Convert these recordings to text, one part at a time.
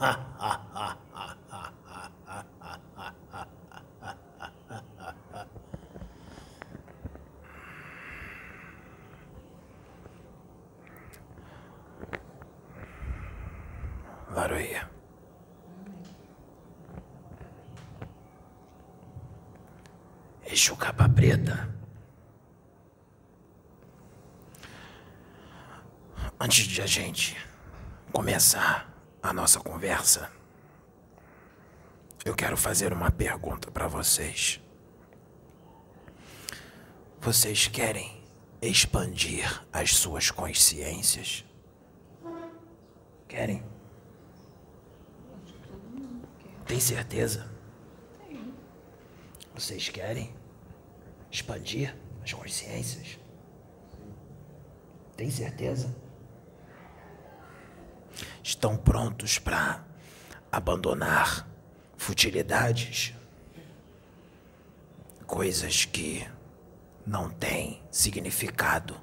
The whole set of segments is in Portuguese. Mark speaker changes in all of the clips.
Speaker 1: Laroia. Exu capa preta. Antes de a gente começar a nossa conversa, eu quero fazer uma pergunta para vocês. Vocês querem expandir as suas consciências? Querem? Tem certeza? Vocês querem expandir as consciências? Tem certeza? Estão prontos para abandonar futilidades? Coisas que não têm significado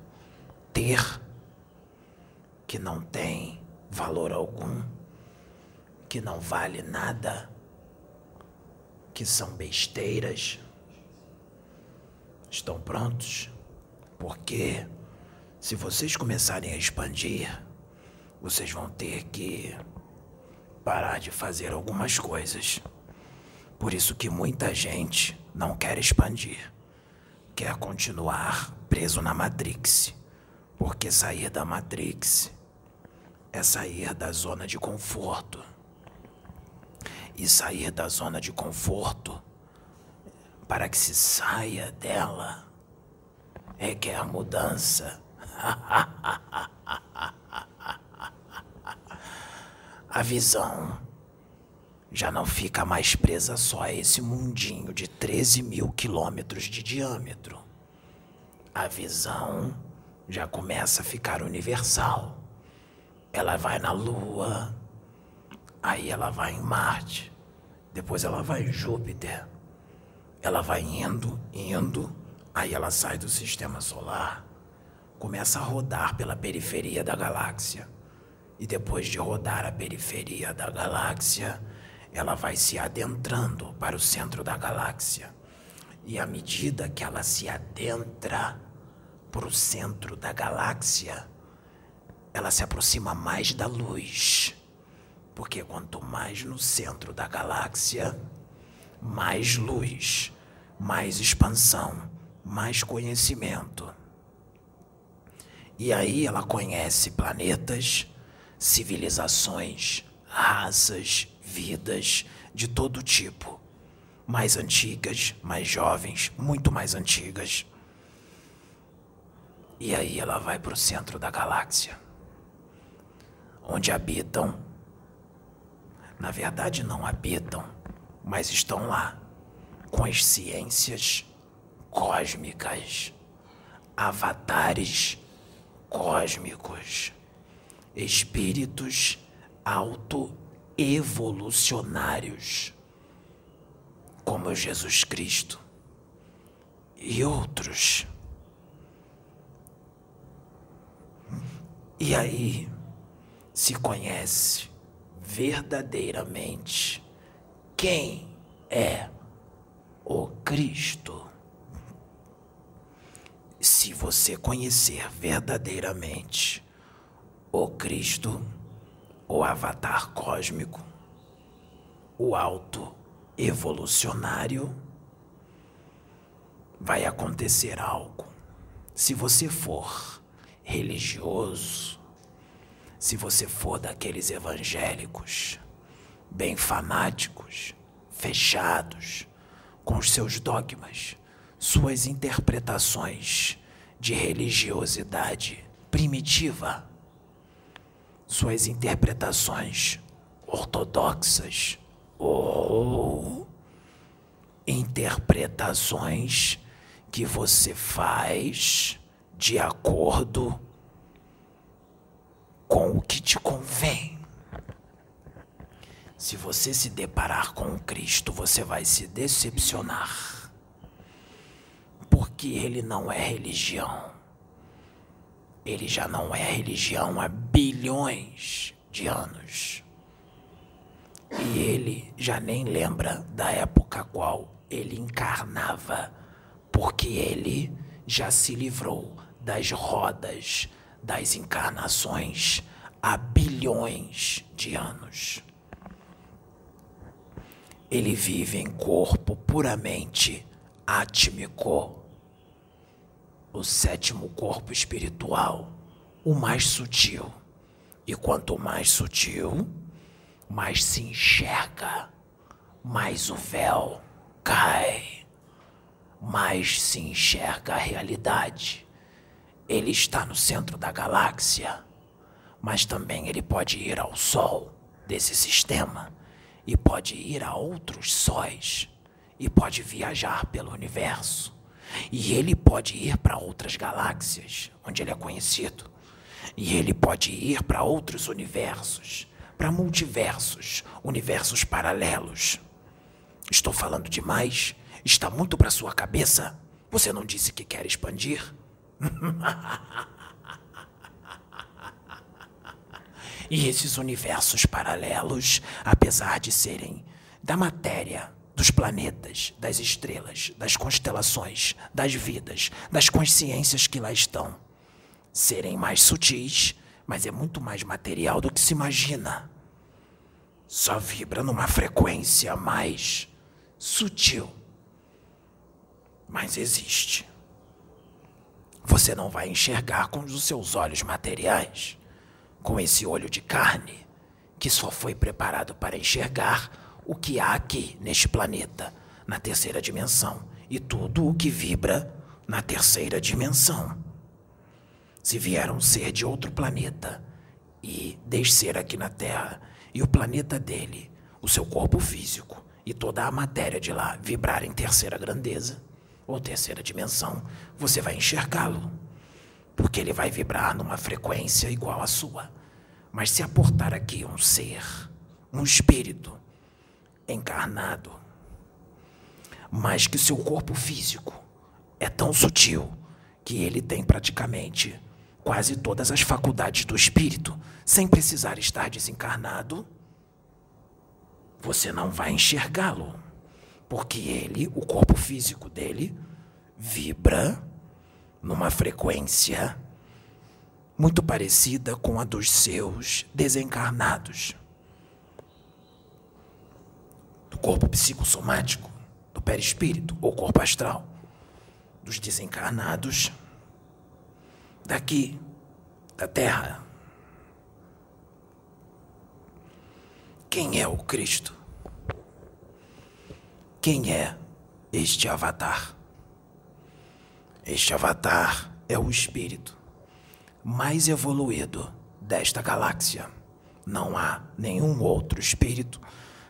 Speaker 1: ter, que não têm valor algum, que não vale nada, que são besteiras. Estão prontos? Porque se vocês começarem a expandir, vocês vão ter que parar de fazer algumas coisas. Por isso que muita gente não quer expandir. Quer continuar preso na Matrix. Porque sair da Matrix é sair da zona de conforto. E sair da zona de conforto, para que se saia dela, requer mudança. A visão já não fica mais presa só a esse mundinho de 13 mil quilômetros de diâmetro. A visão já começa a ficar universal. Ela vai na Lua, aí ela vai em Marte, depois ela vai em Júpiter. Ela vai indo, indo, aí ela sai do sistema solar, começa a rodar pela periferia da galáxia. E depois de rodar a periferia da galáxia, ela vai se adentrando para o centro da galáxia. E à medida que ela se adentra para o centro da galáxia, ela se aproxima mais da luz. Porque quanto mais no centro da galáxia, mais luz, mais expansão, mais conhecimento. E aí ela conhece planetas, civilizações, raças, vidas de todo tipo. Mais antigas, mais jovens, muito mais antigas. E aí ela vai para o centro da galáxia, onde habitam. Na verdade, não habitam, mas estão lá, com as ciências cósmicas, avatares cósmicos, espíritos autoevolucionários, como Jesus Cristo e outros. E aí se conhece verdadeiramente quem é o Cristo. Se você conhecer verdadeiramente o Cristo, o avatar cósmico, o alto evolucionário, vai acontecer algo. Se você for religioso, se você for daqueles evangélicos bem fanáticos, fechados, com os seus dogmas, suas interpretações de religiosidade primitiva, suas interpretações ortodoxas ou interpretações que você faz de acordo com o que te convém. Se você se deparar com Cristo, você vai se decepcionar. Porque ele não é religião. Ele já não é religião há bilhões de anos. E ele já nem lembra da época qual ele encarnava, porque ele já se livrou das rodas das encarnações há bilhões de anos. Ele vive em corpo puramente átmico, o sétimo corpo espiritual, o mais sutil. E quanto mais sutil, mais se enxerga, mais o véu cai, mais se enxerga a realidade. Ele está no centro da galáxia, mas também ele pode ir ao Sol desse sistema e pode ir a outros sóis e pode viajar pelo universo. E ele pode ir para outras galáxias, onde ele é conhecido. E ele pode ir para outros universos, para multiversos, universos paralelos. Estou falando demais? Está muito para sua cabeça? Você não disse que quer expandir? E esses universos paralelos, apesar de serem da matéria, dos planetas, das estrelas, das constelações, das vidas, das consciências que lá estão, serem mais sutis, mas é muito mais material do que se imagina. Só vibra numa frequência mais sutil. Mas existe. Você não vai enxergar com os seus olhos materiais com esse olho de carne que só foi preparado para enxergar o que há aqui neste planeta, na terceira dimensão, e tudo o que vibra na terceira dimensão. Se vier um ser de outro planeta e descer aqui na Terra, e o planeta dele, o seu corpo físico e toda a matéria de lá vibrar em terceira grandeza ou terceira dimensão, você vai enxergá-lo, porque ele vai vibrar numa frequência igual à sua. Mas se aportar aqui um ser, um espírito encarnado, mas que seu corpo físico é tão sutil que ele tem praticamente quase todas as faculdades do espírito, sem precisar estar desencarnado, você não vai enxergá-lo, porque ele, o corpo físico dele, vibra numa frequência muito parecida com a dos seus desencarnados. Do corpo psicossomático, do perispírito ou corpo astral, dos desencarnados daqui, da Terra. Quem é o Cristo? Quem é este avatar? Este avatar é o Espírito mais evoluído desta galáxia. Não há nenhum outro espírito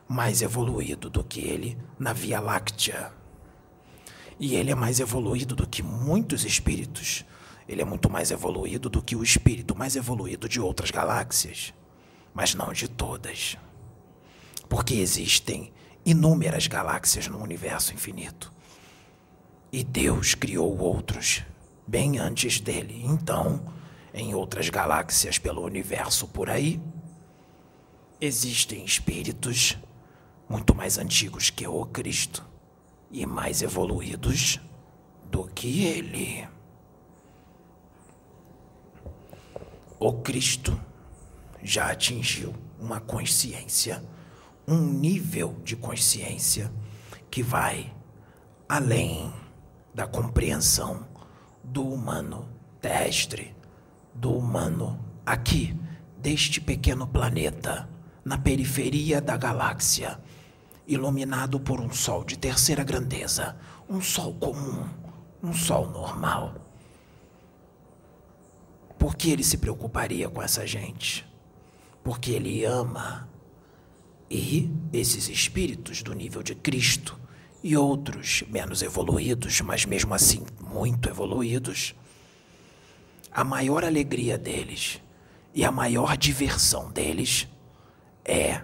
Speaker 1: mais evoluído do que ele na Via Láctea. E ele é mais evoluído do que muitos espíritos. Ele é muito mais evoluído do que o espírito mais evoluído de outras galáxias, mas não de todas. Porque existem inúmeras galáxias no universo infinito. E Deus criou outros bem antes dele. Então, em outras galáxias pelo universo por aí, existem espíritos muito mais antigos que o Cristo e mais evoluídos do que ele. O Cristo já atingiu uma consciência, um nível de consciência que vai além da compreensão do humano terrestre do humano aqui, deste pequeno planeta, na periferia da galáxia, iluminado por um sol de terceira grandeza, um sol comum, um sol normal. Por que ele se preocuparia com essa gente? Porque ele ama. E esses espíritos do nível de Cristo e outros menos evoluídos, mas mesmo assim muito evoluídos, a maior alegria deles e a maior diversão deles é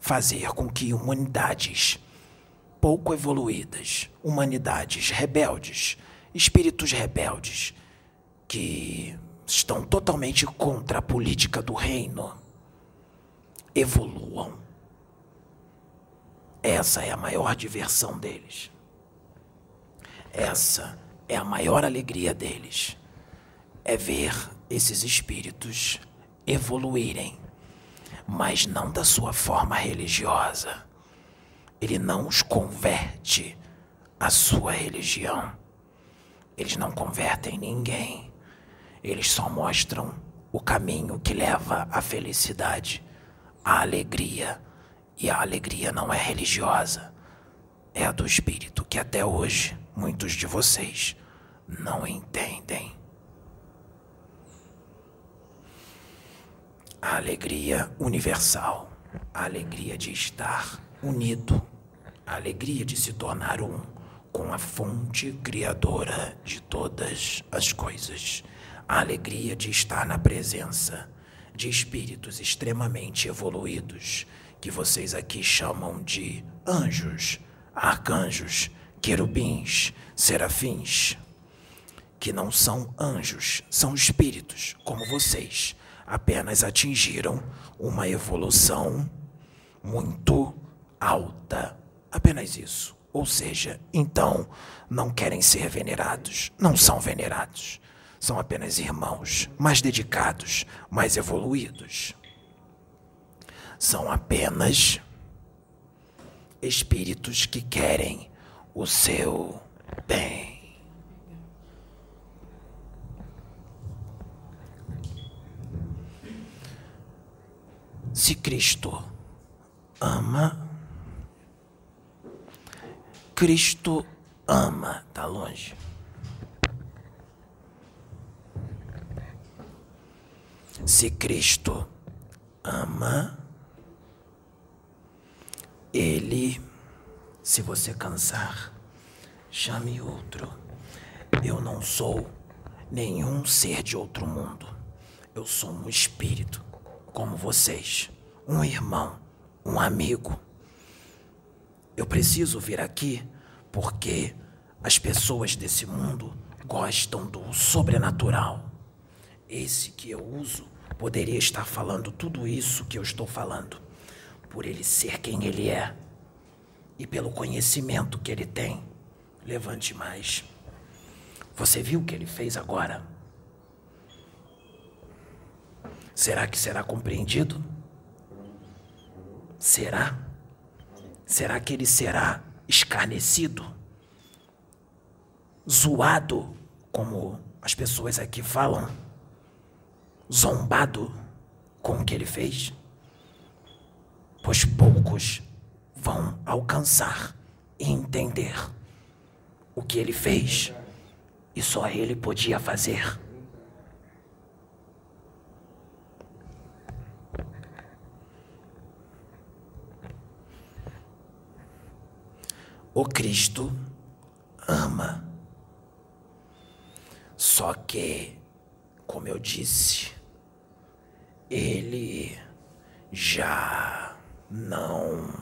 Speaker 1: fazer com que humanidades pouco evoluídas, humanidades rebeldes, espíritos rebeldes, que estão totalmente contra a política do reino, evoluam Essa é a maior diversão deles. Essa é a maior alegria deles. É ver esses espíritos evoluírem, mas não da sua forma religiosa. Ele não os converte à sua religião. Eles não convertem ninguém. Eles só mostram o caminho que leva à felicidade, à alegria. E a alegria não é religiosa, é a do espírito que até hoje muitos de vocês não entendem. A alegria universal, a alegria de estar unido, a alegria de se tornar um com a fonte criadora de todas as coisas, a alegria de estar na presença de espíritos extremamente evoluídos que vocês aqui chamam de anjos, arcanjos, querubins, serafins, que não são anjos, são espíritos como vocês, apenas atingiram uma evolução muito alta. Apenas isso. Ou seja, então não querem ser venerados, não são venerados. São apenas irmãos, mais dedicados, mais evoluídos. São apenas espíritos que querem o seu bem. Se Cristo ama, Cristo ama, tá longe. Se Cristo ama, Ele, se você cansar, chame outro. Eu não sou nenhum ser de outro mundo. Eu sou um espírito, como vocês, um irmão, um amigo. Eu preciso vir aqui porque as pessoas desse mundo gostam do sobrenatural. Esse que eu uso poderia estar falando tudo isso que eu estou falando, por ele ser quem ele é e pelo conhecimento que ele tem. Levante mais. Você viu o que ele fez agora? Será que será compreendido? Será? Será que ele será escarnecido? Zoado, como as pessoas aqui falam? Zombado com o que ele fez? Pois poucos vão alcançar e entender o que ele fez e só ele podia fazer. O Cristo ama. Só que, como eu disse, ele já não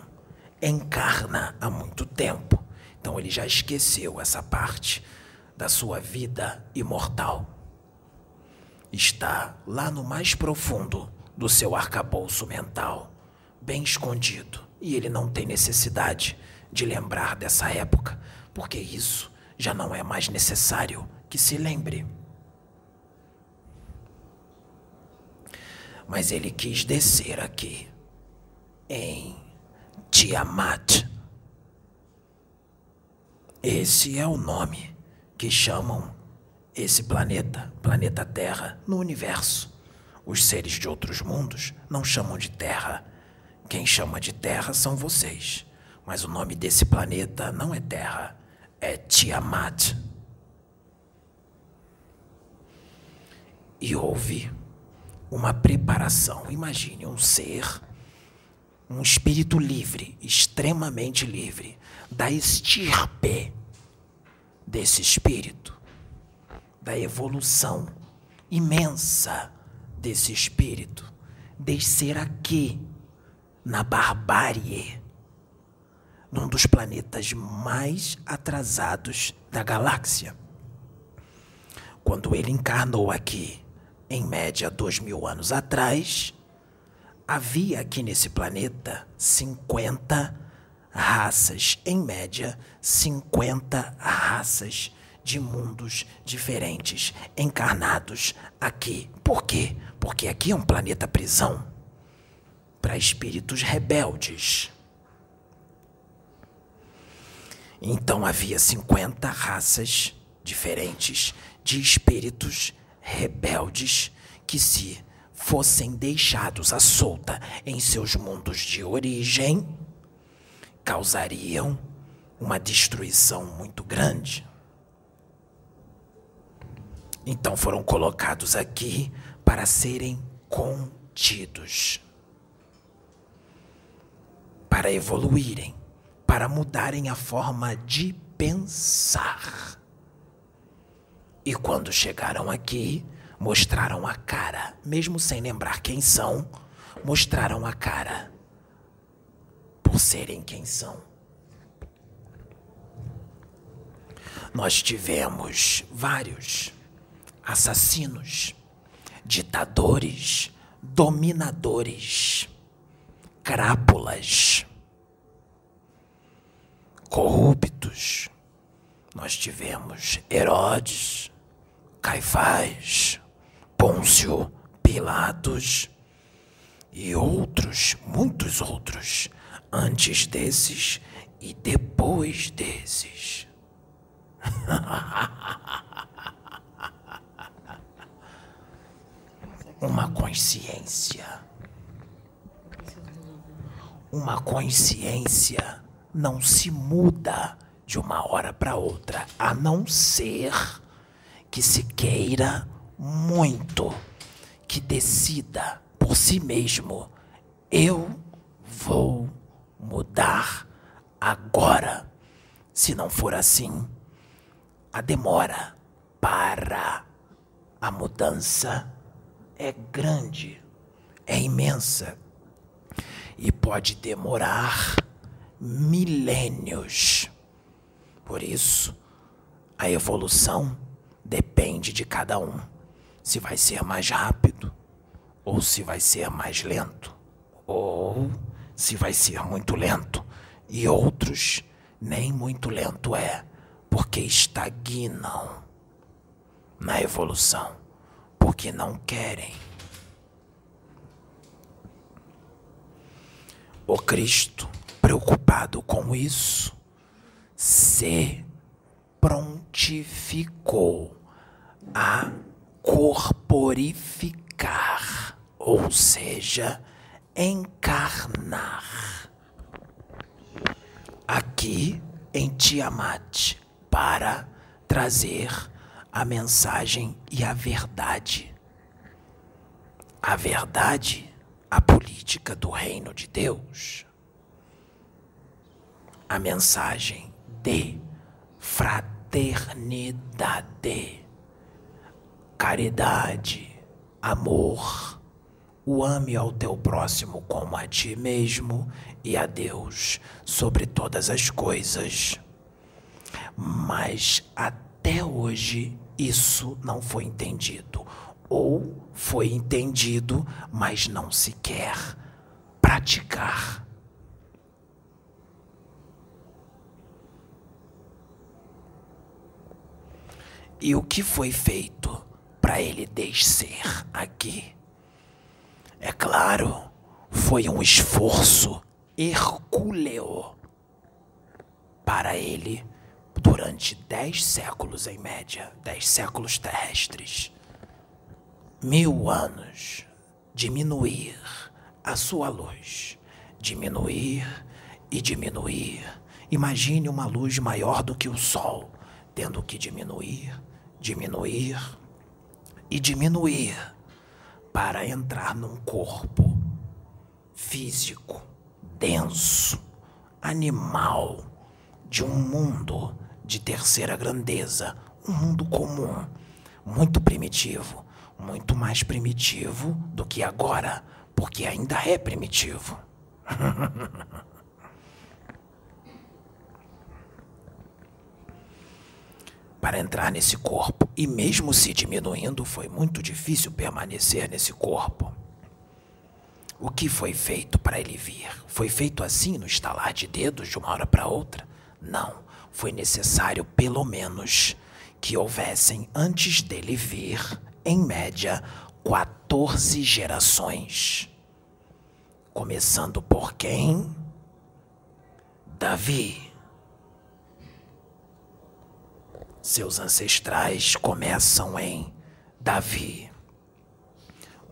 Speaker 1: encarna há muito tempo. Então ele já esqueceu essa parte da sua vida imortal. Está lá no mais profundo do seu arcabouço mental, bem escondido, e ele não tem necessidade de lembrar dessa época, porque isso já não é mais necessário que se lembre. Mas ele quis descer aqui, em Tiamat. Esse é o nome que chamam esse planeta, planeta Terra, no universo. Os seres de outros mundos não chamam de Terra. Quem chama de Terra são vocês. Mas o nome desse planeta não é Terra, é Tiamat. E houve uma preparação. Imagine um ser, um espírito livre, extremamente livre, da estirpe desse espírito, da evolução imensa desse espírito, descer aqui na barbárie num dos planetas mais atrasados da galáxia. Quando ele encarnou aqui, em média dois mil anos atrás, havia aqui nesse planeta 50 raças, em média, 50 raças de mundos diferentes encarnados aqui. Por quê? Porque aqui é um planeta prisão para espíritos rebeldes. Então havia 50 raças diferentes de espíritos rebeldes que se fossem deixados à solta em seus mundos de origem, causariam uma destruição muito grande. Então foram colocados aqui para serem contidos, para evoluírem, para mudarem a forma de pensar. E quando chegaram aqui, mostraram a cara, mesmo sem lembrar quem são, mostraram a cara por serem quem são. Nós tivemos vários assassinos, ditadores, dominadores, crápulas, corruptos. Nós tivemos Herodes, Caifás, Pôncio, Pilatos e outros, muitos outros, antes desses e depois desses. uma consciência. Uma consciência não se muda de uma hora para outra, a não ser que se queira muito, que decida por si mesmo: eu vou mudar agora. Se não for assim, a demora para a mudança é grande, é imensa e pode demorar milênios. Por isso, a evolução depende de cada um. Se vai ser mais rápido ou se vai ser mais lento, ou se vai ser muito lento. E outros nem muito lento é, porque estagnam na evolução porque não querem. O Cristo, preocupado com isso, se prontificou a corporificar, ou seja, encarnar. Aqui em Tiamat, para trazer a mensagem e a verdade. A verdade, a política do reino de Deus. A mensagem de fraternidade, caridade, amor. O ame ao teu próximo como a ti mesmo e a Deus sobre todas as coisas. Mas até hoje isso não foi entendido. Ou foi entendido, mas não se quer praticar. E o que foi feito para ele descer aqui? É claro, foi um esforço hercúleo para ele durante dez séculos em média, dez séculos terrestres, mil anos, diminuir a sua luz, diminuir e diminuir. Imagine uma luz maior do que o Sol, tendo que diminuir, diminuir e diminuir para entrar num corpo físico, denso, animal, de um mundo de terceira grandeza, um mundo comum, muito primitivo, muito mais primitivo do que agora, porque ainda é primitivo. Para entrar nesse corpo, e mesmo se diminuindo, foi muito difícil permanecer nesse corpo. O que foi feito para ele vir? Foi feito assim no estalar de dedos de uma hora para outra? Não. Foi necessário, pelo menos, que houvessem antes dele vir, em média, 14 gerações. Começando por quem? Davi. Seus ancestrais começam em Davi.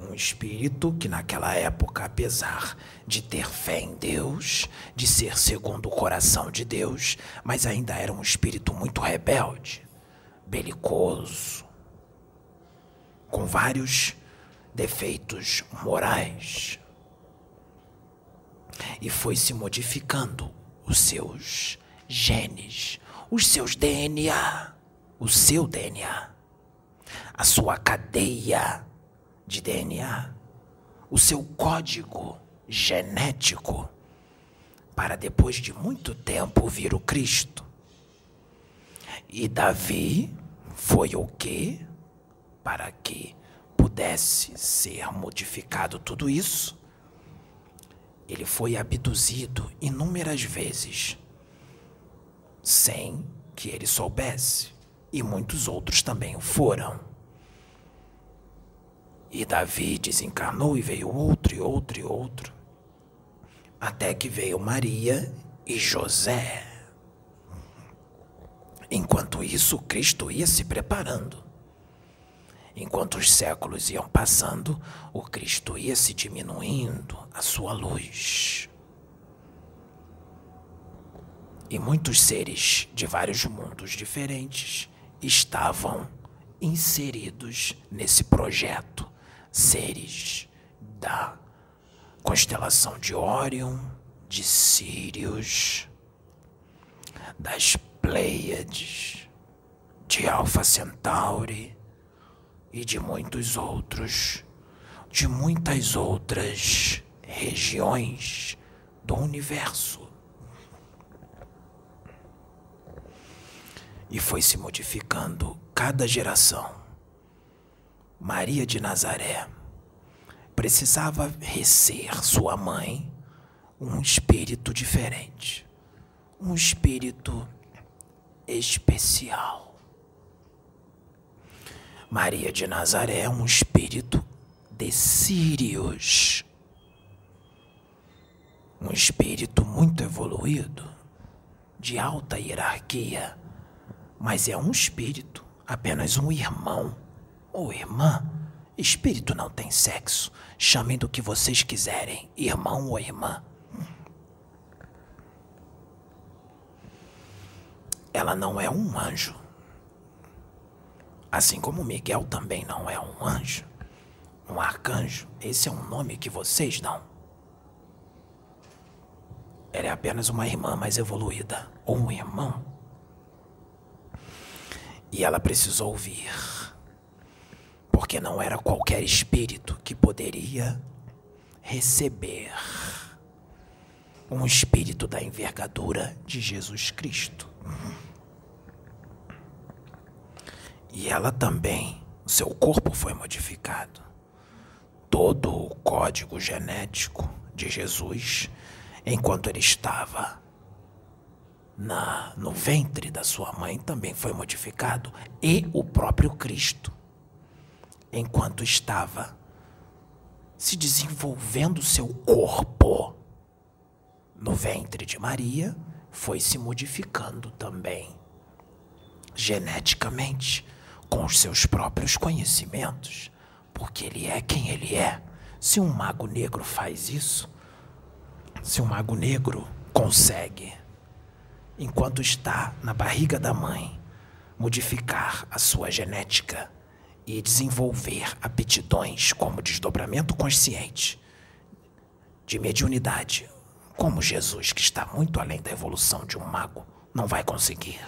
Speaker 1: Um espírito que, naquela época, apesar de ter fé em Deus, de ser segundo o coração de Deus, mas ainda era um espírito muito rebelde, belicoso, com vários defeitos morais. E foi se modificando os seus genes, os seus DNA, o seu DNA, a sua cadeia de DNA, o seu código genético, para depois de muito tempo vir o Cristo. E Davi foi o quê? Para que pudesse ser modificado tudo isso, ele foi abduzido inúmeras vezes, sem que ele soubesse, e muitos outros também o foram. E Davi desencarnou e veio outro e outro e outro, até que veio Maria e José. Enquanto isso, Cristo ia se preparando. Enquanto os séculos iam passando, o Cristo ia se diminuindo, a sua luz. E muitos seres de vários mundos diferentes estavam inseridos nesse projeto. Seres da constelação de Órion, de Sírios, das Pleiades, de Alfa Centauri e de muitos outros, de muitas outras regiões do universo. E foi se modificando cada geração. Maria de Nazaré precisava recer sua mãe um espírito diferente, um espírito especial. Maria de Nazaré é um espírito de Sírios. Um espírito muito evoluído, de alta hierarquia, mas é um espírito, apenas um irmão ou irmã. Espírito não tem sexo. Chamem do que vocês quiserem, irmão ou irmã. Ela não é um anjo Assim como Miguel também não é um anjo, um arcanjo, esse é um nome que vocês dão. Ela é apenas uma irmã mais evoluída, ou um irmão. E ela precisou vir, porque não era qualquer espírito que poderia receber um espírito da envergadura de Jesus Cristo. E ela também, seu corpo foi modificado. Todo o código genético de Jesus, enquanto ele estava na, no ventre da sua mãe, também foi modificado. E o próprio Cristo, enquanto estava se desenvolvendo seu corpo no ventre de Maria, foi se modificando também geneticamente com os seus próprios conhecimentos, porque ele é quem ele é. Se um mago negro faz isso, se um mago negro consegue, enquanto está na barriga da mãe, modificar a sua genética e desenvolver aptidões como desdobramento consciente, de mediunidade, como Jesus, que está muito além da evolução de um mago, não vai conseguir.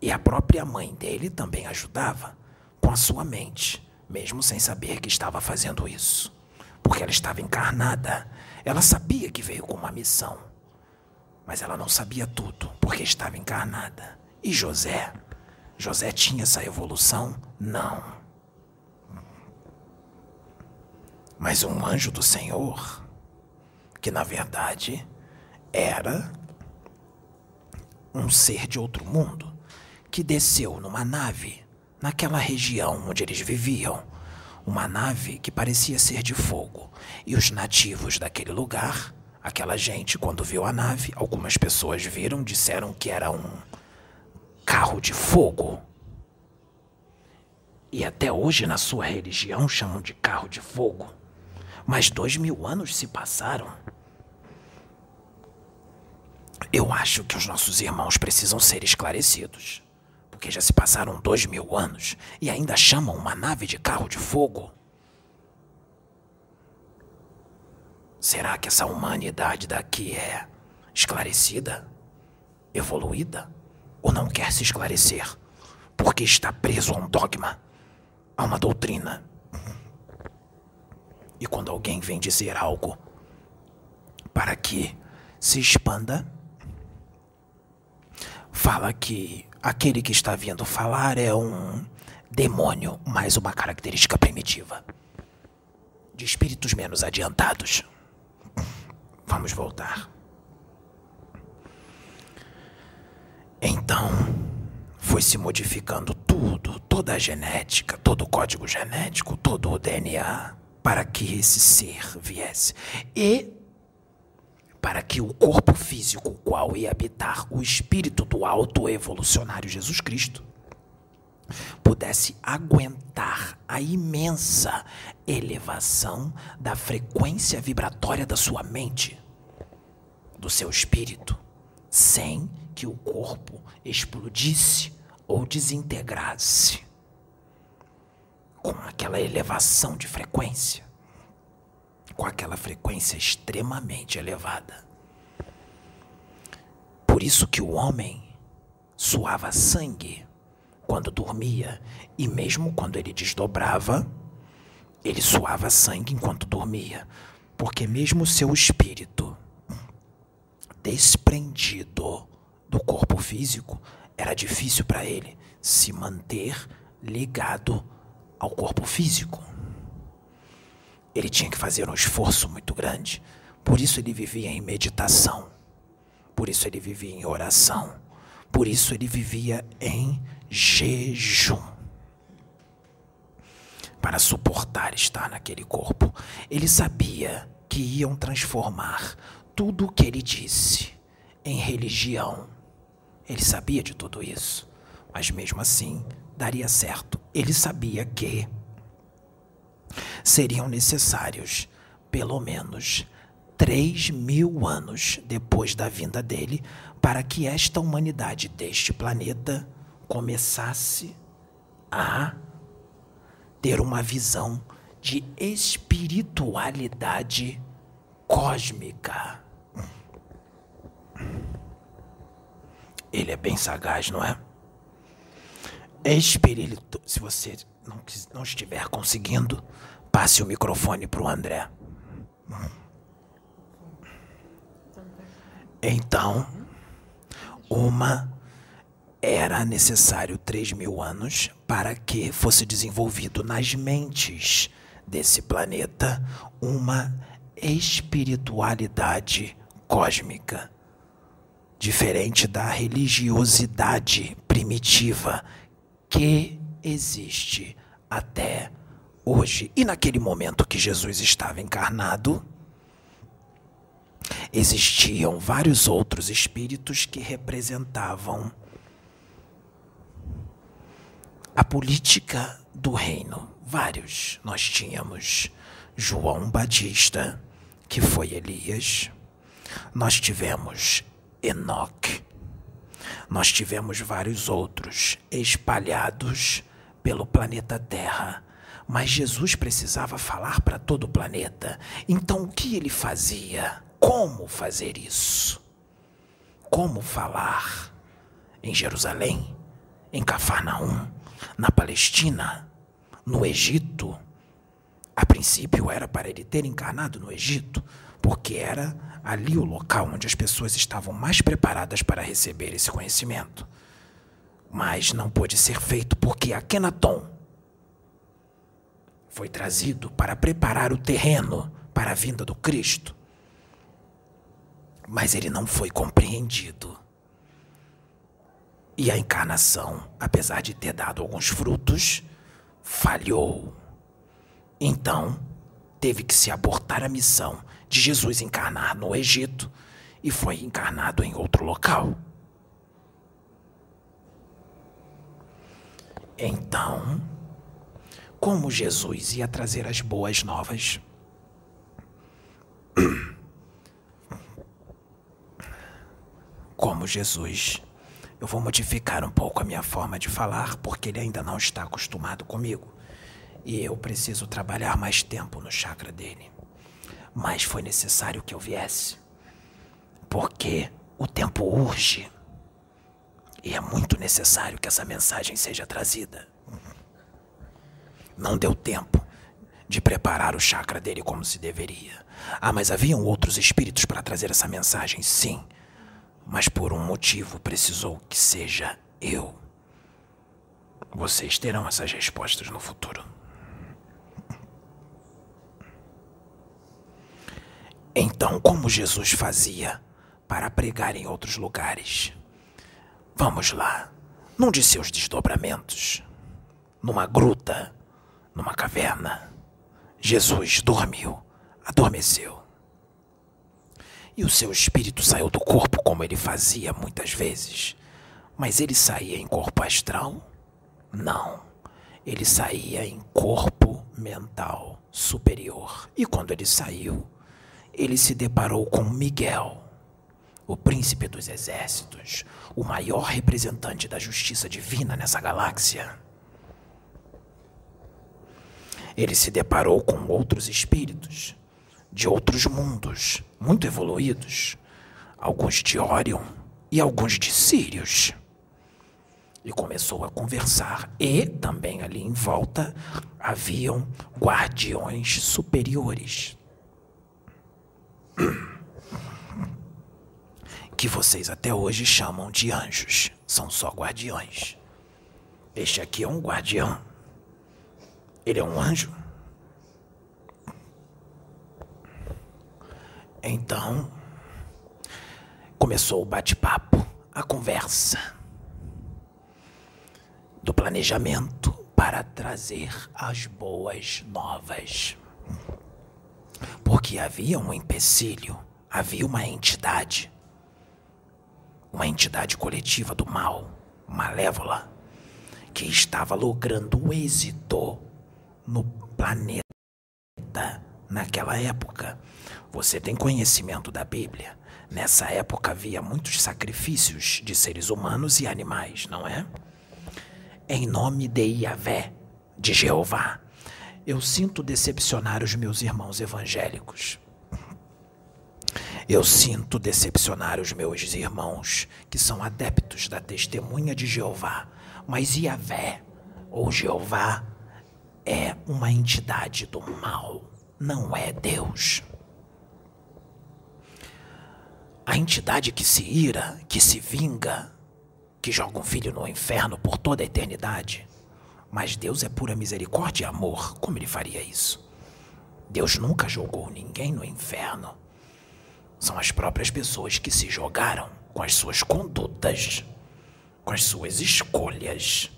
Speaker 1: E a própria mãe dele também ajudava com a sua mente, mesmo sem saber que estava fazendo isso. Porque ela estava encarnada. Ela sabia que veio com uma missão. Mas ela não sabia tudo, porque estava encarnada. E José? José tinha essa evolução? Não. mas um anjo do Senhor, que na verdade era um ser de outro mundo, que desceu numa nave naquela região onde eles viviam. Uma nave que parecia ser de fogo. E os nativos daquele lugar, aquela gente, quando viu a nave, algumas pessoas viram, disseram que era um carro de fogo. E até hoje na sua religião chamam de carro de fogo. Mas dois mil anos se passaram. Eu acho que os nossos irmãos precisam ser esclarecidos. Porque já se passaram dois mil anos e ainda chamam uma nave de carro de fogo. Será que essa humanidade daqui é esclarecida? Evoluída? Ou não quer se esclarecer? Porque está preso a um dogma, a uma doutrina. E quando alguém vem dizer algo para que se expanda, fala que aquele que está vindo falar é um demônio, mais uma característica primitiva de espíritos menos adiantados. Vamos voltar. Então, foi se modificando tudo, toda a genética, todo o código genético, todo o DNA, para que esse ser viesse. E para que o corpo físico qual ia habitar o espírito do alto evolucionário Jesus Cristo pudesse aguentar a imensa elevação da frequência vibratória da sua mente, do seu espírito, sem que o corpo explodisse ou desintegrasse com aquela elevação de frequência com aquela frequência extremamente elevada. Por isso que o homem suava sangue quando dormia e mesmo quando ele desdobrava, ele suava sangue enquanto dormia, porque mesmo seu espírito desprendido do corpo físico, era difícil para ele se manter ligado ao corpo físico. Ele tinha que fazer um esforço muito grande. Por isso ele vivia em meditação. Por isso ele vivia em oração. Por isso ele vivia em jejum. Para suportar estar naquele corpo. Ele sabia que iam transformar tudo o que ele disse em religião. Ele sabia de tudo isso. Mas mesmo assim, daria certo. Ele sabia que seriam necessários pelo menos três mil anos depois da vinda dele para que esta humanidade deste planeta começasse a ter uma visão de espiritualidade cósmica. Ele é bem sagaz, não é? Espírito, se você não, não estiver conseguindo, passe o microfone para o André. Então, uma era necessário três mil anos para que fosse desenvolvido nas mentes desse planeta uma espiritualidade cósmica, diferente da religiosidade primitiva que existe até hoje. E naquele momento que Jesus estava encarnado, existiam vários outros espíritos que representavam a política do reino. Vários. Nós tínhamos João Batista, que foi Elias. Nós tivemos Enoque. Nós tivemos vários outros espalhados pelo planeta Terra. Mas Jesus precisava falar para todo o planeta. Então o que ele fazia? Como fazer isso? Como falar em Jerusalém, em Cafarnaum, na Palestina, no Egito? A princípio era para ele ter encarnado no Egito, porque era ali o local onde as pessoas estavam mais preparadas para receber esse conhecimento. Mas não pôde ser feito porque Akenaton foi trazido para preparar o terreno para a vinda do Cristo. Mas ele não foi compreendido. E a encarnação, apesar de ter dado alguns frutos, falhou. Então, teve que se abortar a missão de Jesus encarnar no Egito e foi encarnado em outro local. Então, como Jesus ia trazer as boas novas? Como Jesus eu vou modificar um pouco a minha forma de falar porque ele ainda não está acostumado comigo. E eu preciso trabalhar mais tempo no chakra dele. Mas foi necessário que eu viesse. Porque o tempo urge. E é muito necessário que essa mensagem seja trazida. Não deu tempo de preparar o chakra dele como se deveria. Ah, mas haviam outros espíritos para trazer essa mensagem, sim mas por um motivo precisou que seja eu. Vocês terão essas respostas no futuro. Então, como Jesus fazia para pregar em outros lugares? Vamos lá, num de seus desdobramentos, numa gruta, numa caverna, Jesus dormiu, adormeceu. E o seu espírito saiu do corpo como ele fazia muitas vezes. Mas ele saía em corpo astral? Não. Ele saía em corpo mental superior. E quando ele saiu, ele se deparou com Miguel, o príncipe dos exércitos, o maior representante da justiça divina nessa galáxia. Ele se deparou com outros espíritos de outros mundos muito evoluídos, alguns de Orion e alguns de Sirius. E começou a conversar, e também ali em volta haviam guardiões superiores. Que vocês até hoje chamam de anjos, são só guardiões. Este aqui é um guardião. Ele é um anjo. Então, começou o bate-papo, a conversa do planejamento para trazer as boas novas. Porque havia um empecilho, havia uma entidade, uma entidade coletiva do mal, malévola, que estava logrando êxito no planeta naquela época você tem conhecimento da Bíblia. Nessa época havia muitos sacrifícios de seres humanos e animais, não é? Em nome de Yahvé, de Jeová, eu sinto decepcionar os meus irmãos evangélicos. Eu sinto decepcionar os meus irmãos que são adeptos da testemunha de Jeová, mas Yahvé, ou Jeová, é uma entidade do mal, não é Deus. A entidade que se ira, que se vinga, que joga um filho no inferno por toda a eternidade. Mas Deus é pura misericórdia e amor. Como ele faria isso? Deus nunca jogou ninguém no inferno. São as próprias pessoas que se jogaram com as suas condutas, com as suas escolhas.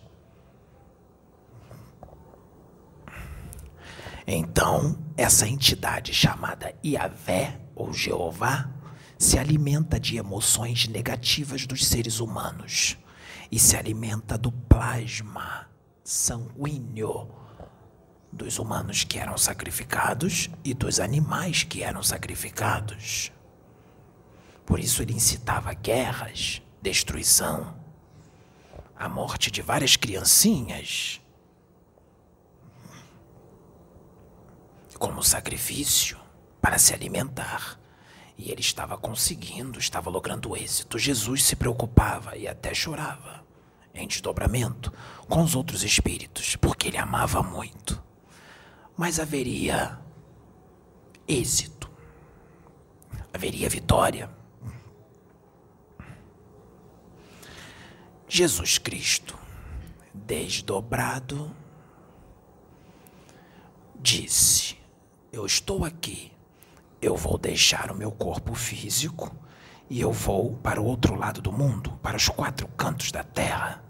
Speaker 1: Então, essa entidade chamada Iavé ou Jeová se alimenta de emoções negativas dos seres humanos e se alimenta do plasma sanguíneo dos humanos que eram sacrificados e dos animais que eram sacrificados. Por isso ele incitava guerras, destruição, a morte de várias criancinhas como sacrifício para se alimentar. E ele estava conseguindo, estava logrando êxito. Jesus se preocupava e até chorava, em desdobramento, com os outros espíritos, porque ele amava muito. Mas haveria êxito, haveria vitória. Jesus Cristo, desdobrado disse: Eu estou aqui. Eu vou deixar o meu corpo físico e eu vou para o outro lado do mundo, para os quatro cantos da terra.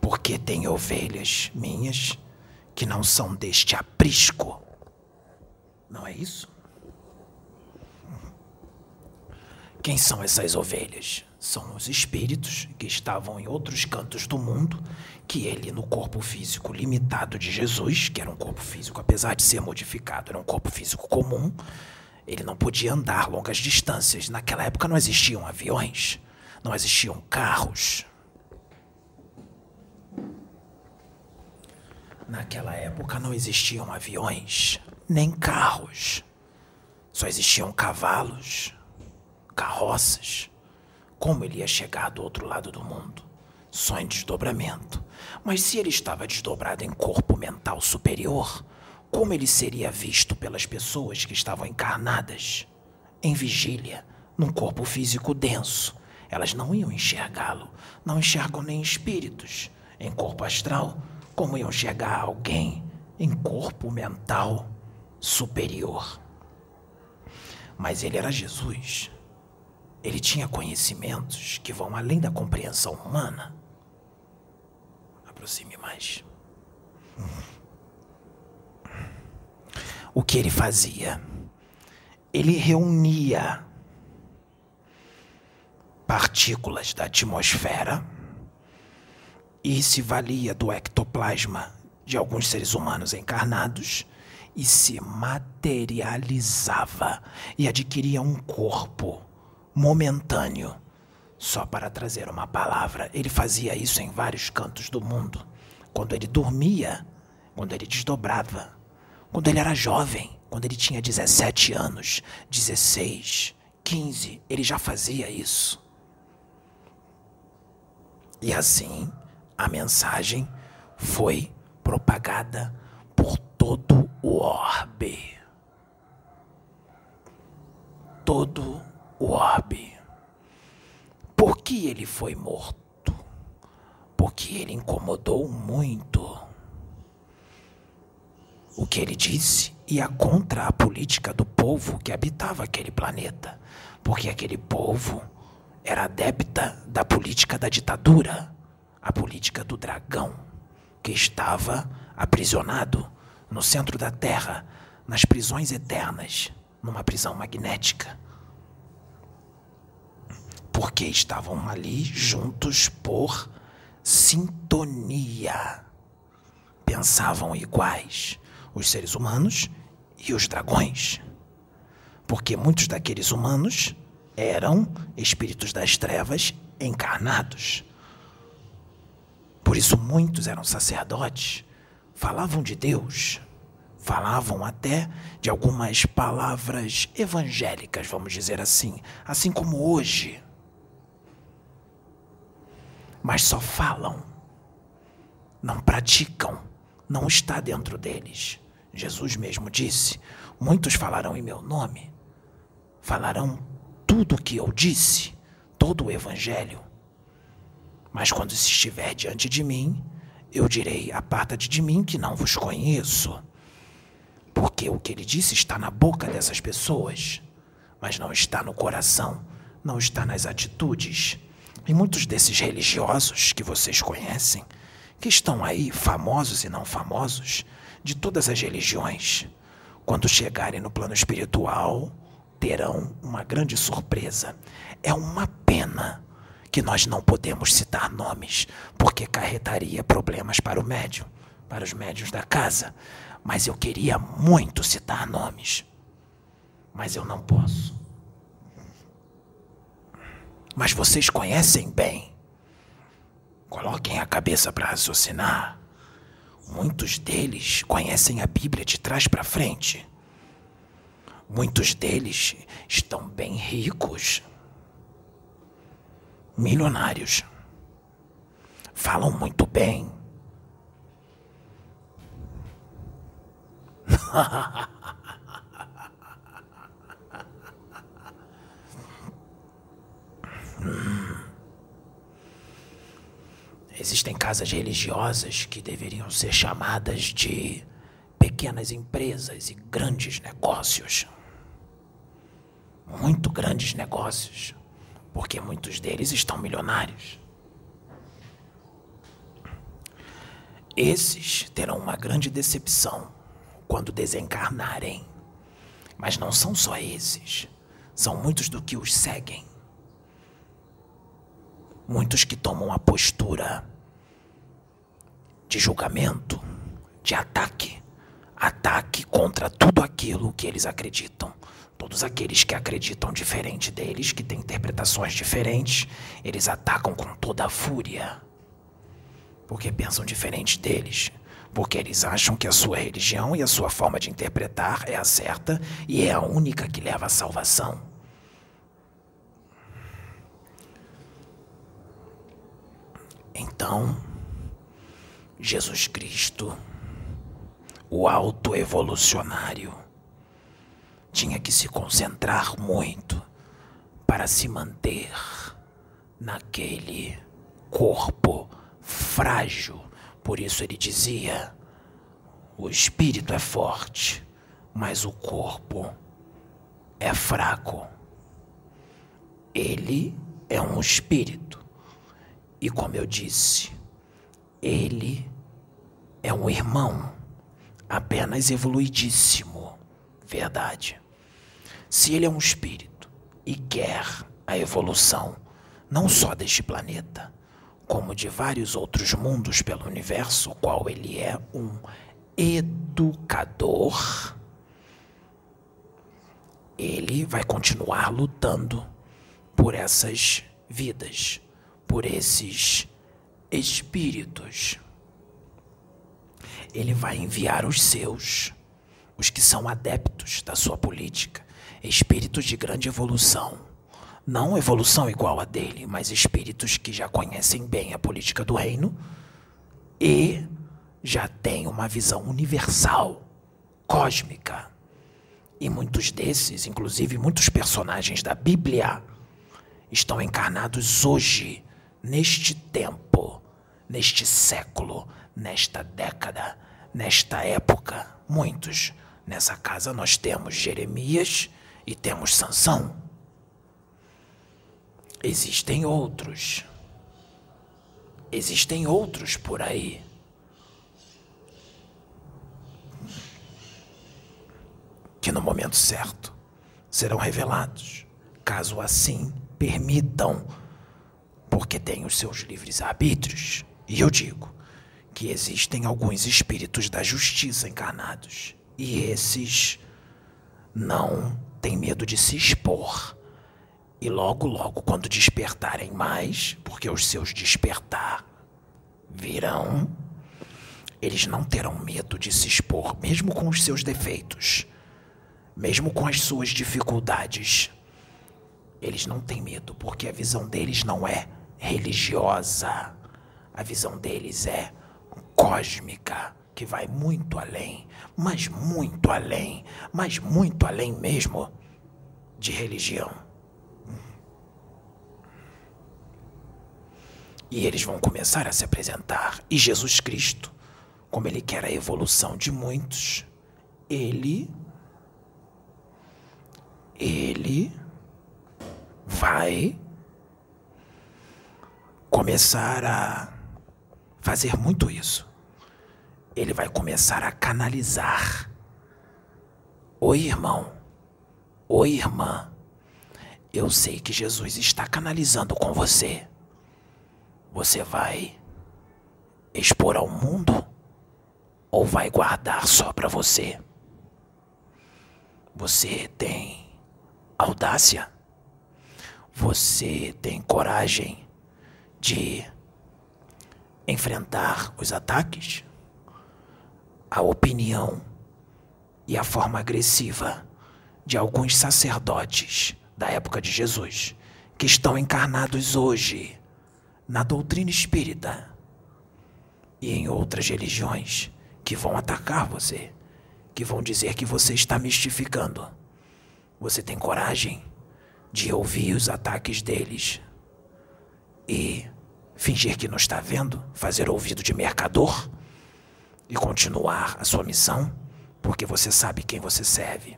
Speaker 1: Porque tem ovelhas minhas que não são deste aprisco. Não é isso? Quem são essas ovelhas? São os espíritos que estavam em outros cantos do mundo, que ele, no corpo físico limitado de Jesus, que era um corpo físico, apesar de ser modificado, era um corpo físico comum, ele não podia andar longas distâncias. Naquela época não existiam aviões, não existiam carros. Naquela época não existiam aviões, nem carros. Só existiam cavalos carroças. Como ele ia chegar do outro lado do mundo? Só em desdobramento. Mas se ele estava desdobrado em corpo mental superior, como ele seria visto pelas pessoas que estavam encarnadas? Em vigília, num corpo físico denso. Elas não iam enxergá-lo, não enxergam nem espíritos. Em corpo astral, como iam enxergar alguém em corpo mental superior? Mas ele era Jesus. Ele tinha conhecimentos que vão além da compreensão humana. Aproxime mais. O que ele fazia? Ele reunia partículas da atmosfera e se valia do ectoplasma de alguns seres humanos encarnados e se materializava e adquiria um corpo momentâneo, só para trazer uma palavra. Ele fazia isso em vários cantos do mundo. Quando ele dormia, quando ele desdobrava, quando ele era jovem, quando ele tinha 17 anos, 16, 15, ele já fazia isso. E assim, a mensagem foi propagada por todo o orbe. Todo o orbe. Por que ele foi morto? Porque ele incomodou muito. O que ele disse ia contra a política do povo que habitava aquele planeta. Porque aquele povo era adepta da política da ditadura, a política do dragão, que estava aprisionado no centro da Terra, nas prisões eternas, numa prisão magnética porque estavam ali juntos por sintonia. Pensavam iguais, os seres humanos e os dragões. Porque muitos daqueles humanos eram espíritos das trevas encarnados. Por isso, muitos eram sacerdotes, falavam de Deus, falavam até de algumas palavras evangélicas, vamos dizer assim, assim como hoje mas só falam, não praticam, não está dentro deles. Jesus mesmo disse: Muitos falarão em meu nome, falarão tudo o que eu disse, todo o Evangelho. Mas quando se estiver diante de mim, eu direi: Aparta-te de mim, que não vos conheço. Porque o que ele disse está na boca dessas pessoas, mas não está no coração, não está nas atitudes e muitos desses religiosos que vocês conhecem, que estão aí, famosos e não famosos, de todas as religiões, quando chegarem no plano espiritual, terão uma grande surpresa. É uma pena que nós não podemos citar nomes, porque carretaria problemas para o médium, para os médios da casa. Mas eu queria muito citar nomes. Mas eu não posso mas vocês conhecem bem. Coloquem a cabeça para raciocinar. Muitos deles conhecem a Bíblia de trás para frente. Muitos deles estão bem ricos, milionários. Falam muito bem. Existem casas religiosas que deveriam ser chamadas de pequenas empresas e grandes negócios. Muito grandes negócios, porque muitos deles estão milionários. Esses terão uma grande decepção quando desencarnarem. Mas não são só esses, são muitos do que os seguem. Muitos que tomam a postura de julgamento, de ataque, ataque contra tudo aquilo que eles acreditam. Todos aqueles que acreditam diferente deles, que têm interpretações diferentes, eles atacam com toda a fúria. Porque pensam diferente deles. Porque eles acham que a sua religião e a sua forma de interpretar é a certa e é a única que leva à salvação. Então, Jesus Cristo, o alto evolucionário, tinha que se concentrar muito para se manter naquele corpo frágil. Por isso ele dizia: o espírito é forte, mas o corpo é fraco. Ele é um espírito. E como eu disse, ele é um irmão, apenas evoluidíssimo. Verdade. Se ele é um espírito e quer a evolução, não só deste planeta, como de vários outros mundos pelo universo, qual ele é um educador, ele vai continuar lutando por essas vidas, por esses espíritos ele vai enviar os seus, os que são adeptos da sua política, espíritos de grande evolução. Não evolução igual a dele, mas espíritos que já conhecem bem a política do reino e já têm uma visão universal, cósmica. E muitos desses, inclusive muitos personagens da Bíblia, estão encarnados hoje, neste tempo, neste século, nesta década, nesta época, muitos. Nessa casa nós temos Jeremias e temos Sansão. Existem outros. Existem outros por aí. Que no momento certo serão revelados, caso assim permitam, porque têm os seus livres arbítrios. E eu digo, que existem alguns espíritos da justiça encarnados. E esses não têm medo de se expor. E logo, logo, quando despertarem mais, porque os seus despertar virão, eles não terão medo de se expor, mesmo com os seus defeitos, mesmo com as suas dificuldades. Eles não têm medo, porque a visão deles não é religiosa. A visão deles é cósmica que vai muito além, mas muito além, mas muito além mesmo de religião. E eles vão começar a se apresentar. E Jesus Cristo, como ele quer a evolução de muitos, ele ele vai começar a fazer muito isso ele vai começar a canalizar. Oi, irmão. Oi, irmã. Eu sei que Jesus está canalizando com você. Você vai expor ao mundo ou vai guardar só para você? Você tem audácia? Você tem coragem de enfrentar os ataques? a opinião e a forma agressiva de alguns sacerdotes da época de Jesus que estão encarnados hoje na doutrina espírita e em outras religiões que vão atacar você, que vão dizer que você está mistificando. Você tem coragem de ouvir os ataques deles e fingir que não está vendo, fazer ouvido de mercador? e continuar a sua missão, porque você sabe quem você serve.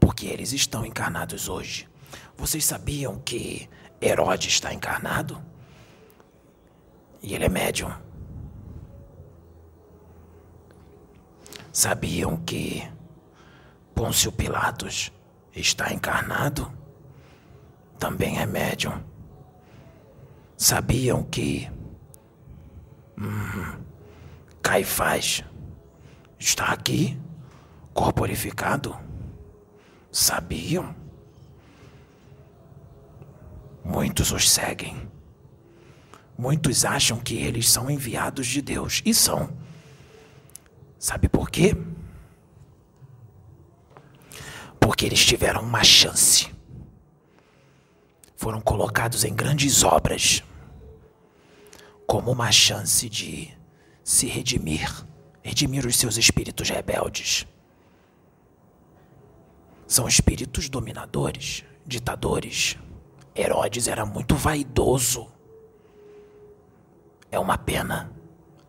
Speaker 1: Porque eles estão encarnados hoje. Vocês sabiam que Herodes está encarnado? E ele é médium. Sabiam que Pôncio Pilatos está encarnado? Também é médium. Sabiam que hum, Caifás está aqui, corporificado? Sabiam? Muitos os seguem. Muitos acham que eles são enviados de Deus e são. Sabe por quê? Porque eles tiveram uma chance. Foram colocados em grandes obras como uma chance de se redimir, redimir os seus espíritos rebeldes. São espíritos dominadores, ditadores. Herodes era muito vaidoso é uma pena.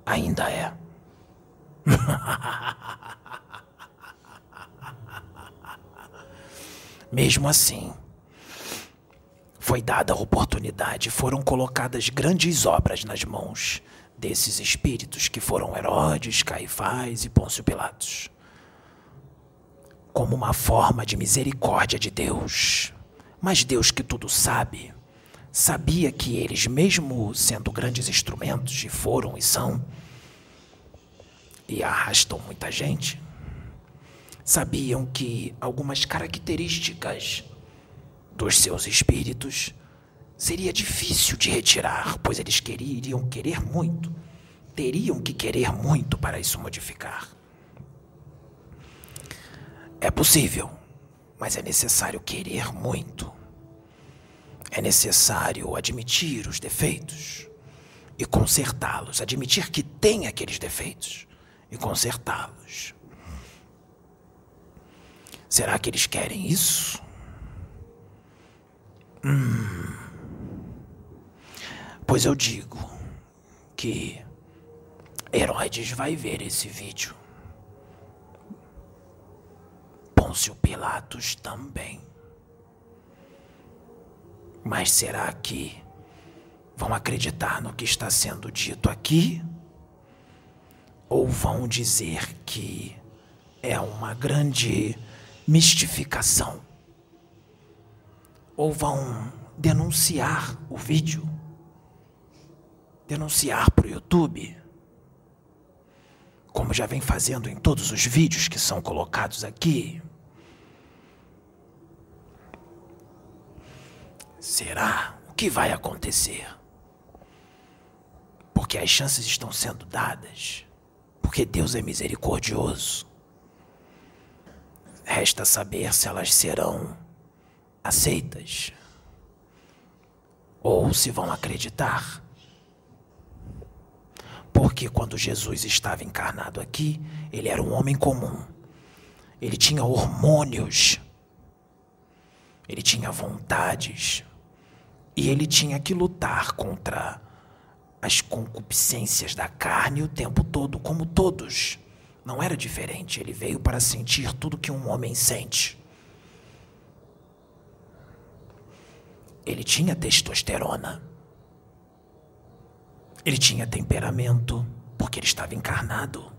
Speaker 1: Ainda é. Mesmo assim, foi dada a oportunidade, foram colocadas grandes obras nas mãos desses espíritos que foram Herodes, Caifás e Pôncio Pilatos. Como uma forma de misericórdia de Deus. Mas Deus que tudo sabe, sabia que eles, mesmo sendo grandes instrumentos, e foram e são, e arrastam muita gente, sabiam que algumas características dos seus espíritos seria difícil de retirar, pois eles queriam querer muito, teriam que querer muito para isso modificar. É possível, mas é necessário querer muito. É necessário admitir os defeitos e consertá-los, admitir que tem aqueles defeitos e consertá-los. Será que eles querem isso? Hum. Pois eu digo que Herodes vai ver esse vídeo. Pôncio Pilatos também. Mas será que vão acreditar no que está sendo dito aqui? Ou vão dizer que é uma grande mistificação? Ou vão denunciar o vídeo? Denunciar para o YouTube? Como já vem fazendo em todos os vídeos que são colocados aqui? Será? O que vai acontecer? Porque as chances estão sendo dadas. Porque Deus é misericordioso. Resta saber se elas serão aceitas ou se vão acreditar. Porque quando Jesus estava encarnado aqui, ele era um homem comum. Ele tinha hormônios. Ele tinha vontades. E ele tinha que lutar contra as concupiscências da carne o tempo todo, como todos. Não era diferente, ele veio para sentir tudo que um homem sente. Ele tinha testosterona. Ele tinha temperamento, porque ele estava encarnado.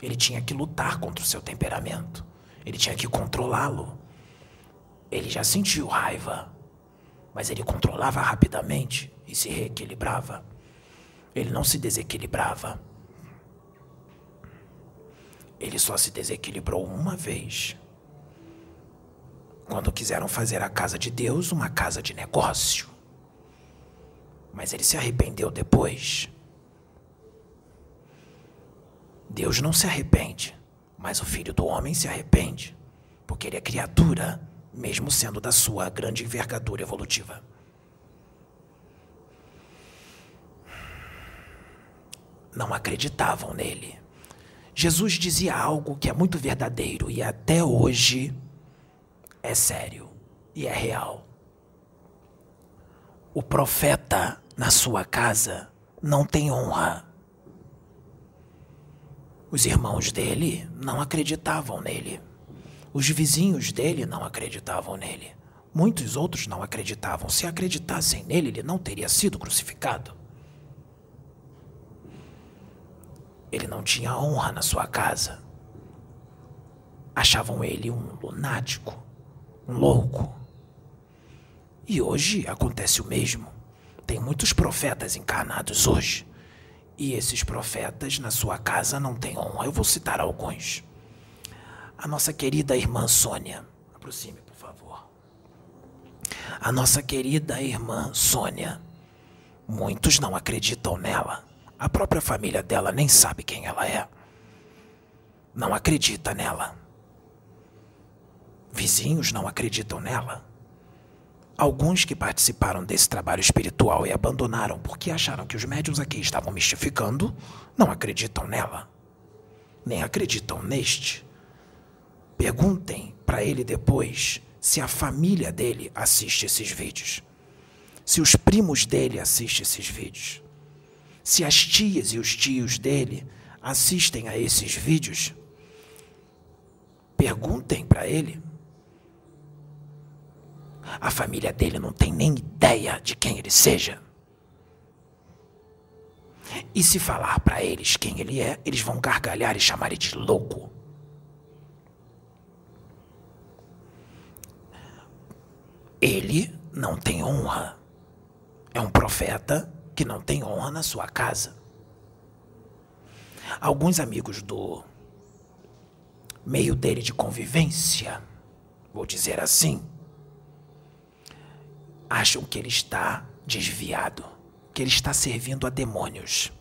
Speaker 1: Ele tinha que lutar contra o seu temperamento. Ele tinha que controlá-lo. Ele já sentiu raiva mas ele controlava rapidamente e se reequilibrava. Ele não se desequilibrava. Ele só se desequilibrou uma vez. Quando quiseram fazer a casa de Deus uma casa de negócio. Mas ele se arrependeu depois. Deus não se arrepende, mas o filho do homem se arrepende, porque ele é criatura mesmo sendo da sua grande envergadura evolutiva. Não acreditavam nele. Jesus dizia algo que é muito verdadeiro e até hoje é sério e é real. O profeta na sua casa não tem honra. Os irmãos dele não acreditavam nele. Os vizinhos dele não acreditavam nele. Muitos outros não acreditavam. Se acreditassem nele, ele não teria sido crucificado. Ele não tinha honra na sua casa. Achavam ele um lunático, louco. E hoje acontece o mesmo. Tem muitos profetas encarnados hoje. E esses profetas na sua casa não têm honra. Eu vou citar alguns. A nossa querida irmã Sônia. Aproxime, por favor. A nossa querida irmã Sônia. Muitos não acreditam nela. A própria família dela nem sabe quem ela é. Não acredita nela. Vizinhos não acreditam nela. Alguns que participaram desse trabalho espiritual e abandonaram porque acharam que os médiums aqui estavam mistificando, não acreditam nela. Nem acreditam neste. Perguntem para ele depois se a família dele assiste esses vídeos. Se os primos dele assistem esses vídeos. Se as tias e os tios dele assistem a esses vídeos, perguntem para ele. A família dele não tem nem ideia de quem ele seja. E se falar para eles quem ele é, eles vão gargalhar e chamar ele de louco. Ele não tem honra. É um profeta que não tem honra na sua casa. Alguns amigos do meio dele de convivência, vou dizer assim, acham que ele está desviado, que ele está servindo a demônios.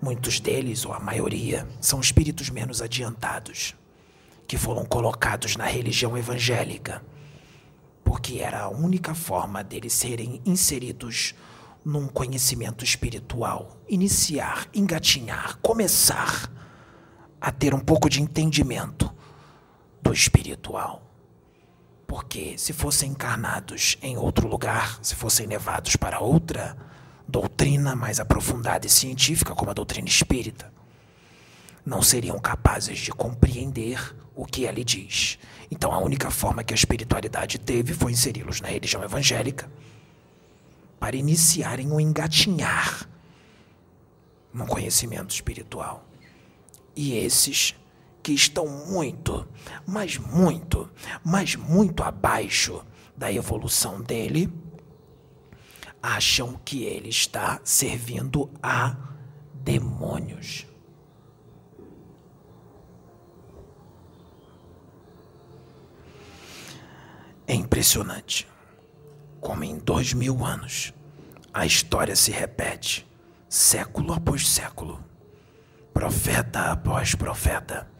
Speaker 1: Muitos deles, ou a maioria, são espíritos menos adiantados, que foram colocados na religião evangélica porque era a única forma deles serem inseridos num conhecimento espiritual, iniciar, engatinhar, começar a ter um pouco de entendimento do espiritual. Porque se fossem encarnados em outro lugar, se fossem levados para outra doutrina mais aprofundada e científica, como a doutrina espírita, não seriam capazes de compreender o que ele diz. Então a única forma que a espiritualidade teve foi inseri-los na religião evangélica para iniciarem o engatinhar no conhecimento espiritual. E esses que estão muito, mas muito, mas muito abaixo da evolução dele, acham que ele está servindo a demônios. É impressionante como em dois mil anos a história se repete, século após século, profeta após profeta.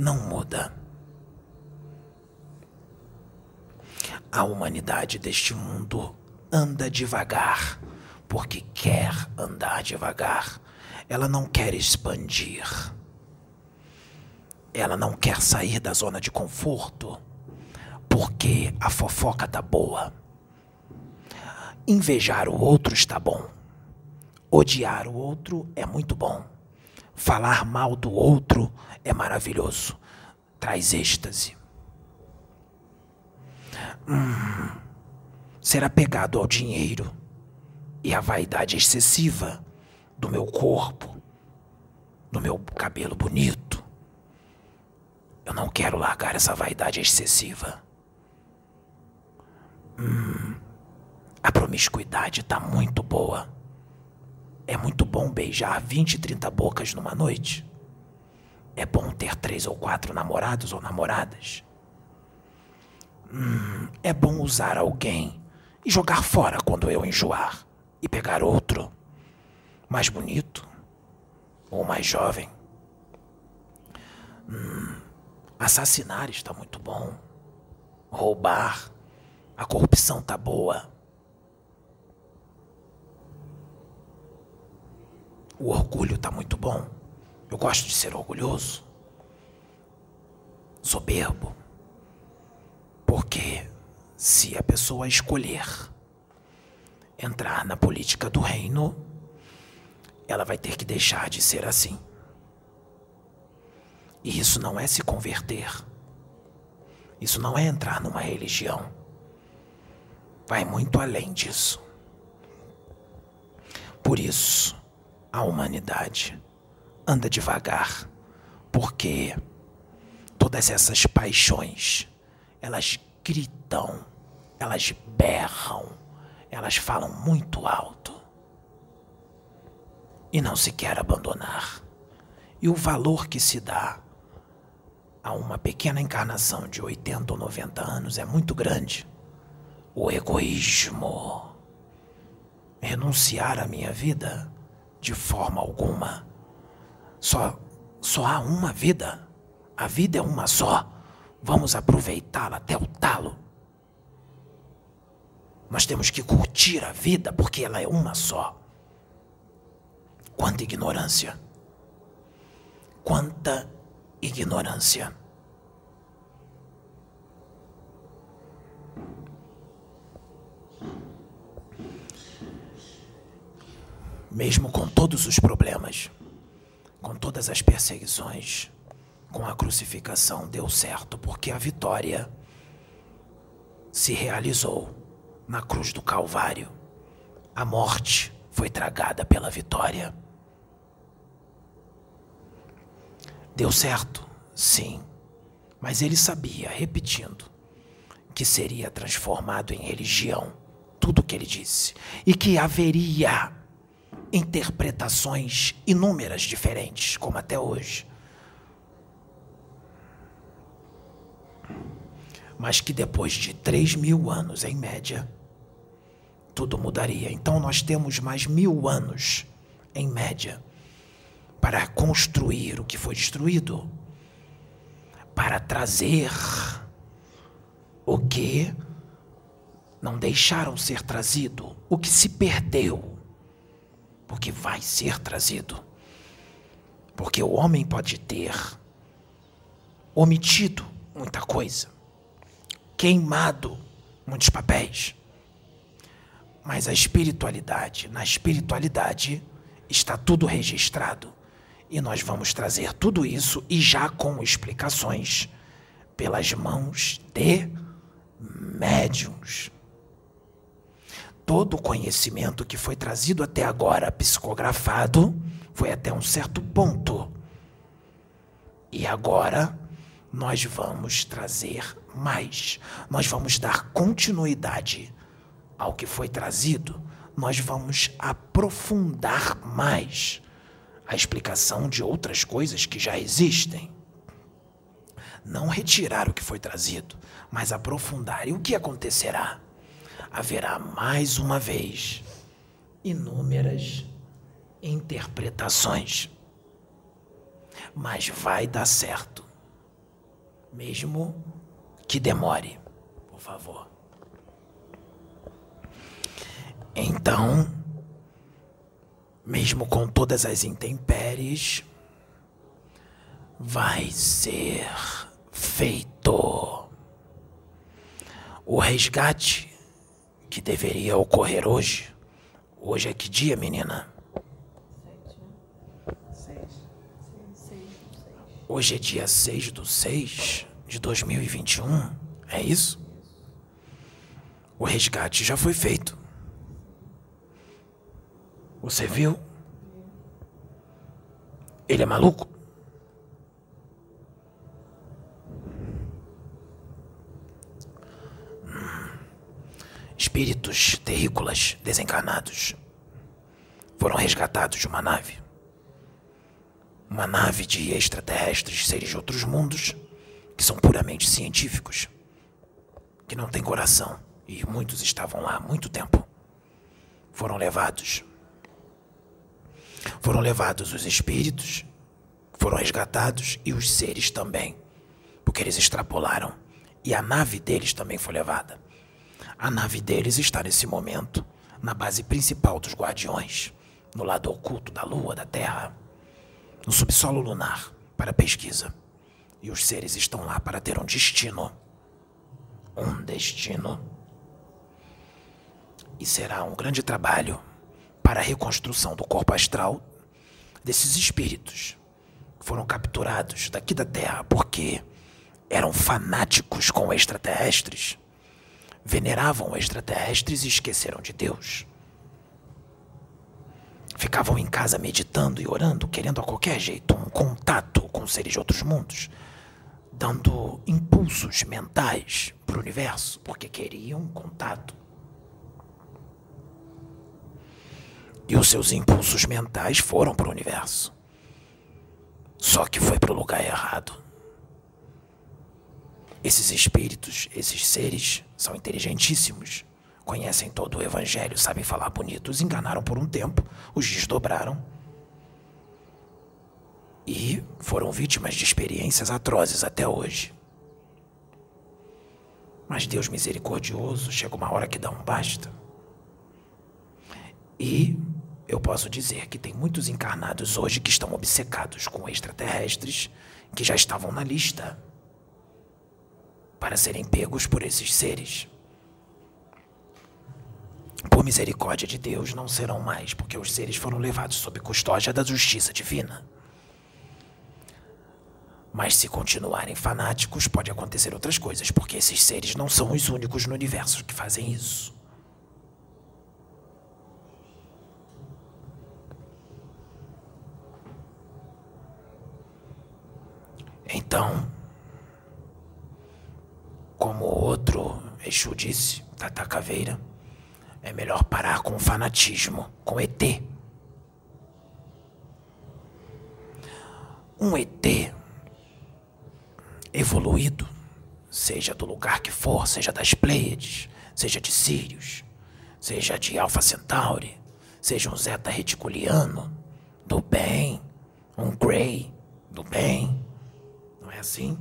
Speaker 1: Não muda. A humanidade deste mundo anda devagar, porque quer andar devagar. Ela não quer expandir. Ela não quer sair da zona de conforto porque a fofoca tá boa. Invejar o outro está bom. Odiar o outro é muito bom. Falar mal do outro é maravilhoso. Traz êxtase. Hum, ser apegado ao dinheiro e à vaidade excessiva do meu corpo, do meu cabelo bonito. Eu não quero largar essa vaidade excessiva. Hum, a promiscuidade tá muito boa. É muito bom beijar 20, 30 bocas numa noite. É bom ter três ou quatro namorados ou namoradas. Hum, é bom usar alguém e jogar fora quando eu enjoar e pegar outro mais bonito ou mais jovem. Hum, assassinar está muito bom. Roubar a corrupção tá boa. O orgulho tá muito bom. Eu gosto de ser orgulhoso. Soberbo. Porque se a pessoa escolher entrar na política do reino, ela vai ter que deixar de ser assim. E isso não é se converter. Isso não é entrar numa religião. Vai muito além disso. Por isso, a humanidade anda devagar, porque todas essas paixões, elas gritam, elas berram, elas falam muito alto e não se quer abandonar. E o valor que se dá a uma pequena encarnação de 80 ou 90 anos é muito grande. O egoísmo. Renunciar à minha vida de forma alguma. Só, só há uma vida. A vida é uma só. Vamos aproveitá-la até o talo. Nós temos que curtir a vida porque ela é uma só. Quanta ignorância! Quanta ignorância! Mesmo com todos os problemas, com todas as perseguições, com a crucificação deu certo, porque a vitória se realizou na cruz do Calvário. A morte foi tragada pela vitória. Deu certo? Sim. Mas ele sabia, repetindo, que seria transformado em religião tudo o que ele disse e que haveria interpretações inúmeras diferentes, como até hoje. Mas que depois de três mil anos, em média, tudo mudaria. Então nós temos mais mil anos, em média, para construir o que foi destruído, para trazer o que não deixaram ser trazido, o que se perdeu, porque vai ser trazido. Porque o homem pode ter omitido muita coisa, queimado muitos papéis. Mas a espiritualidade, na espiritualidade está tudo registrado. E nós vamos trazer tudo isso e já com explicações pelas mãos de médiums. Todo o conhecimento que foi trazido até agora psicografado foi até um certo ponto. E agora nós vamos trazer mais. Nós vamos dar continuidade ao que foi trazido. Nós vamos aprofundar mais a explicação de outras coisas que já existem. Não retirar o que foi trazido, mas aprofundar. E o que acontecerá? Haverá mais uma vez inúmeras interpretações. Mas vai dar certo. Mesmo que demore, por favor. Então, mesmo com todas as intempéries, vai ser feito. O resgate que deveria ocorrer hoje. Hoje é que dia, menina? Hoje é dia 6 do 6 de 2021. É isso? O resgate já foi feito. Você viu? Ele é maluco? Espíritos terrícolas desencarnados foram resgatados de uma nave. Uma nave de extraterrestres, seres de outros mundos, que são puramente científicos, que não têm coração, e muitos estavam lá há muito tempo. Foram levados foram levados os espíritos, foram resgatados e os seres também, porque eles extrapolaram. E a nave deles também foi levada. A nave deles está nesse momento na base principal dos guardiões, no lado oculto da Lua, da Terra, no subsolo lunar, para pesquisa. E os seres estão lá para ter um destino. Um destino. E será um grande trabalho para a reconstrução do corpo astral desses espíritos foram capturados daqui da Terra porque eram fanáticos com extraterrestres, veneravam extraterrestres e esqueceram de Deus. Ficavam em casa meditando e orando, querendo a qualquer jeito um contato com seres de outros mundos, dando impulsos mentais para o universo, porque queriam contato. E os seus impulsos mentais foram para o universo. Só que foi para o lugar errado. Esses espíritos, esses seres, são inteligentíssimos. Conhecem todo o evangelho, sabem falar bonito. Os enganaram por um tempo, os desdobraram. E foram vítimas de experiências atrozes até hoje. Mas Deus misericordioso, chega uma hora que dá um basta. E eu posso dizer que tem muitos encarnados hoje que estão obcecados com extraterrestres que já estavam na lista para serem pegos por esses seres. Por misericórdia de Deus, não serão mais, porque os seres foram levados sob custódia da justiça divina. Mas se continuarem fanáticos, pode acontecer outras coisas, porque esses seres não são os únicos no universo que fazem isso. Então, como outro Exu disse, Tata Caveira, é melhor parar com o fanatismo, com ET. Um ET evoluído, seja do lugar que for, seja das Pleiades, seja de Sirius, seja de Alpha Centauri, seja um Zeta Reticuliano, do bem, um Grey, do bem, é assim?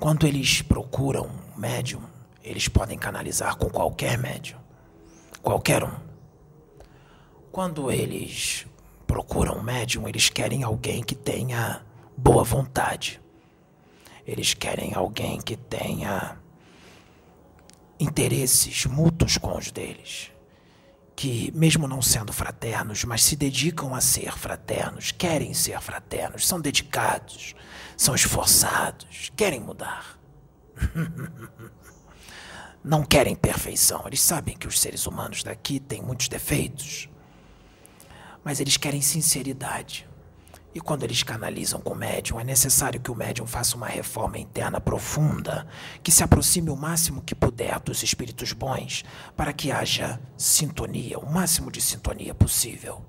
Speaker 1: Quando eles procuram um médium, eles podem canalizar com qualquer médium. Qualquer um. Quando eles procuram um médium, eles querem alguém que tenha boa vontade. Eles querem alguém que tenha interesses mútuos com os deles que, mesmo não sendo fraternos, mas se dedicam a ser fraternos, querem ser fraternos, são dedicados, são esforçados, querem mudar. não querem perfeição. Eles sabem que os seres humanos daqui têm muitos defeitos, mas eles querem sinceridade. E quando eles canalizam com o médium, é necessário que o médium faça uma reforma interna profunda, que se aproxime o máximo que puder dos espíritos bons, para que haja sintonia, o máximo de sintonia possível.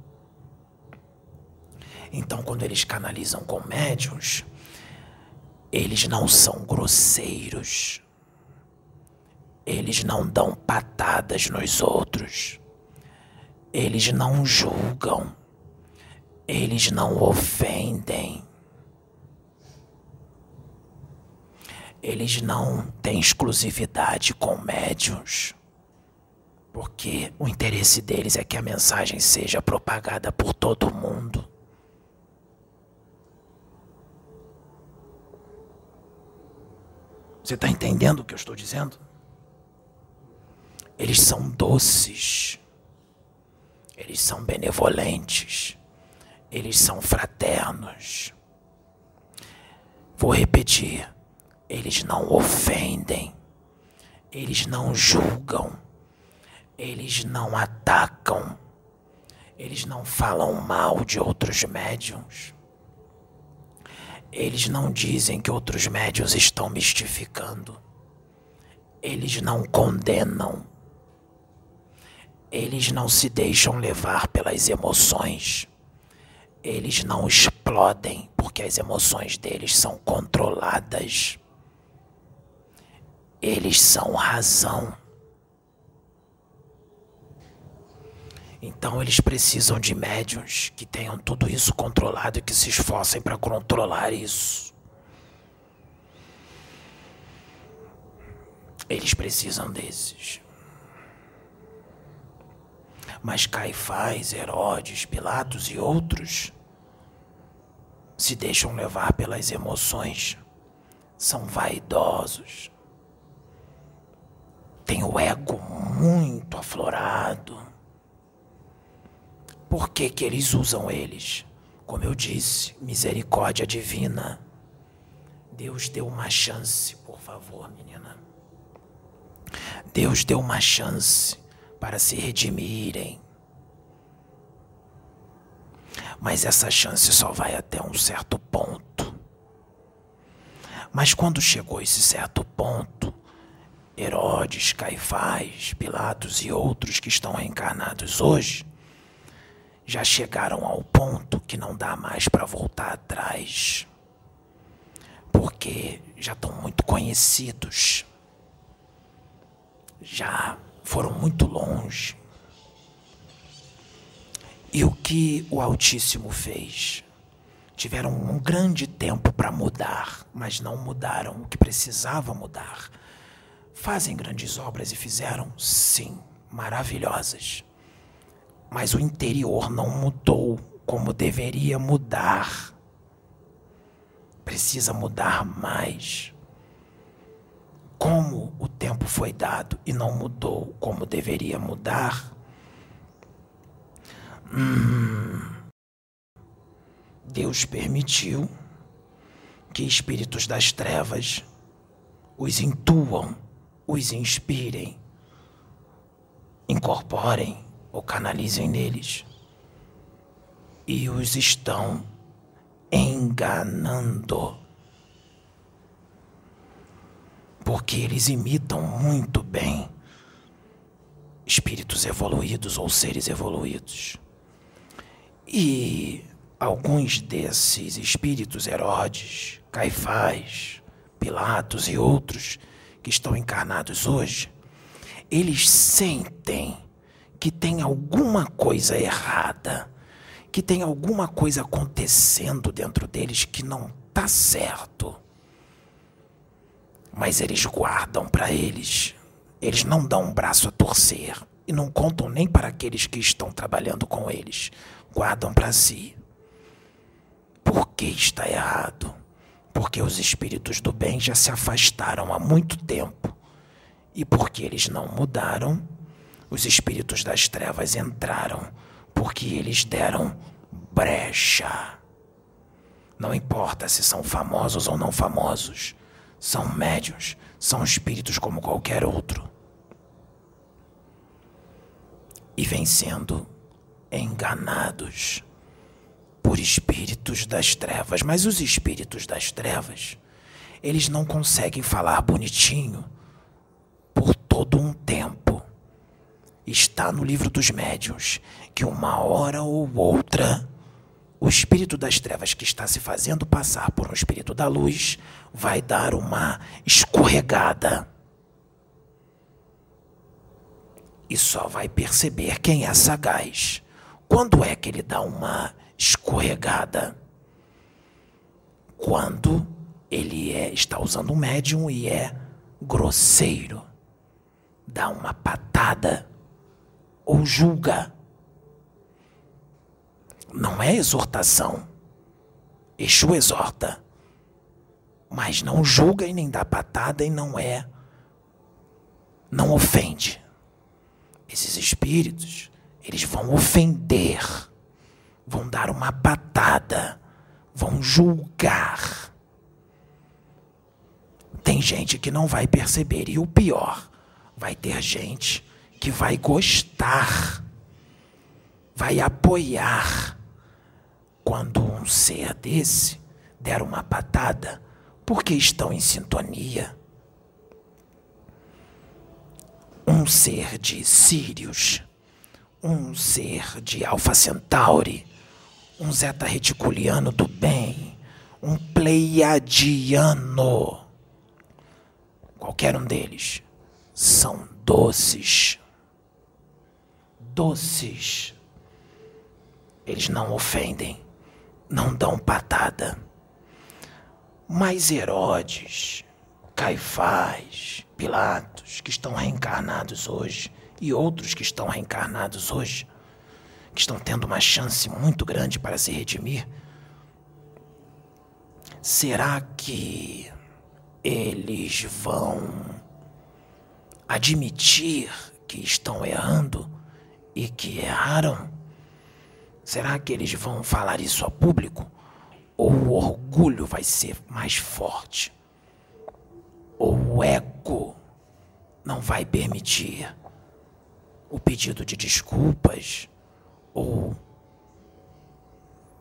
Speaker 1: Então, quando eles canalizam com médiums, eles não são grosseiros. Eles não dão patadas nos outros. Eles não julgam eles não ofendem. Eles não têm exclusividade com médios. Porque o interesse deles é que a mensagem seja propagada por todo mundo. Você está entendendo o que eu estou dizendo? Eles são doces. Eles são benevolentes. Eles são fraternos. Vou repetir. Eles não ofendem. Eles não julgam. Eles não atacam. Eles não falam mal de outros médiums. Eles não dizem que outros médiums estão mistificando. Eles não condenam. Eles não se deixam levar pelas emoções eles não explodem porque as emoções deles são controladas. Eles são razão. Então eles precisam de médiums que tenham tudo isso controlado e que se esforcem para controlar isso. Eles precisam desses. Mas Caifás, Herodes, Pilatos e outros se deixam levar pelas emoções, são vaidosos, têm o ego muito aflorado, Por que, que eles usam eles? Como eu disse, misericórdia divina. Deus deu uma chance, por favor, menina. Deus deu uma chance para se redimirem. Mas essa chance só vai até um certo ponto. Mas quando chegou esse certo ponto, Herodes, Caifás, Pilatos e outros que estão reencarnados hoje já chegaram ao ponto que não dá mais para voltar atrás porque já estão muito conhecidos, já foram muito longe. E o que o Altíssimo fez? Tiveram um grande tempo para mudar, mas não mudaram o que precisava mudar. Fazem grandes obras e fizeram, sim, maravilhosas. Mas o interior não mudou como deveria mudar precisa mudar mais. Como o tempo foi dado e não mudou como deveria mudar, hum, Deus permitiu que espíritos das trevas os intuam, os inspirem, incorporem ou canalizem neles e os estão enganando. Porque eles imitam muito bem espíritos evoluídos ou seres evoluídos. E alguns desses espíritos, Herodes, Caifás, Pilatos e outros que estão encarnados hoje, eles sentem que tem alguma coisa errada que tem alguma coisa acontecendo dentro deles que não está certo. Mas eles guardam para eles. Eles não dão um braço a torcer e não contam nem para aqueles que estão trabalhando com eles. Guardam para si. Por que está errado? Porque os espíritos do bem já se afastaram há muito tempo. E porque eles não mudaram, os espíritos das trevas entraram porque eles deram brecha. Não importa se são famosos ou não famosos, são médios, são espíritos como qualquer outro. E vêm sendo enganados por espíritos das trevas. Mas os espíritos das trevas, eles não conseguem falar bonitinho por todo um tempo. Está no livro dos médiuns que uma hora ou outra o espírito das trevas que está se fazendo passar por um espírito da luz vai dar uma escorregada. E só vai perceber quem é sagaz. Quando é que ele dá uma escorregada? Quando ele é, está usando um médium e é grosseiro. Dá uma patada ou julga não é exortação. Exu exorta, mas não julga e nem dá patada e não é, não ofende. Esses espíritos, eles vão ofender, vão dar uma patada, vão julgar. Tem gente que não vai perceber, e o pior, vai ter gente que vai gostar, vai apoiar quando um ser desse der uma patada, porque estão em sintonia. Um ser de Sirius, um ser de Alpha Centauri, um Zeta Reticuliano do bem, um Pleiadiano. Qualquer um deles são doces. Doces. Eles não ofendem não dão patada. Mas Herodes, Caifás, Pilatos, que estão reencarnados hoje, e outros que estão reencarnados hoje, que estão tendo uma chance muito grande para se redimir, será que eles vão admitir que estão errando e que erraram? Será que eles vão falar isso a público? Ou o orgulho vai ser mais forte? Ou o ego não vai permitir o pedido de desculpas? Ou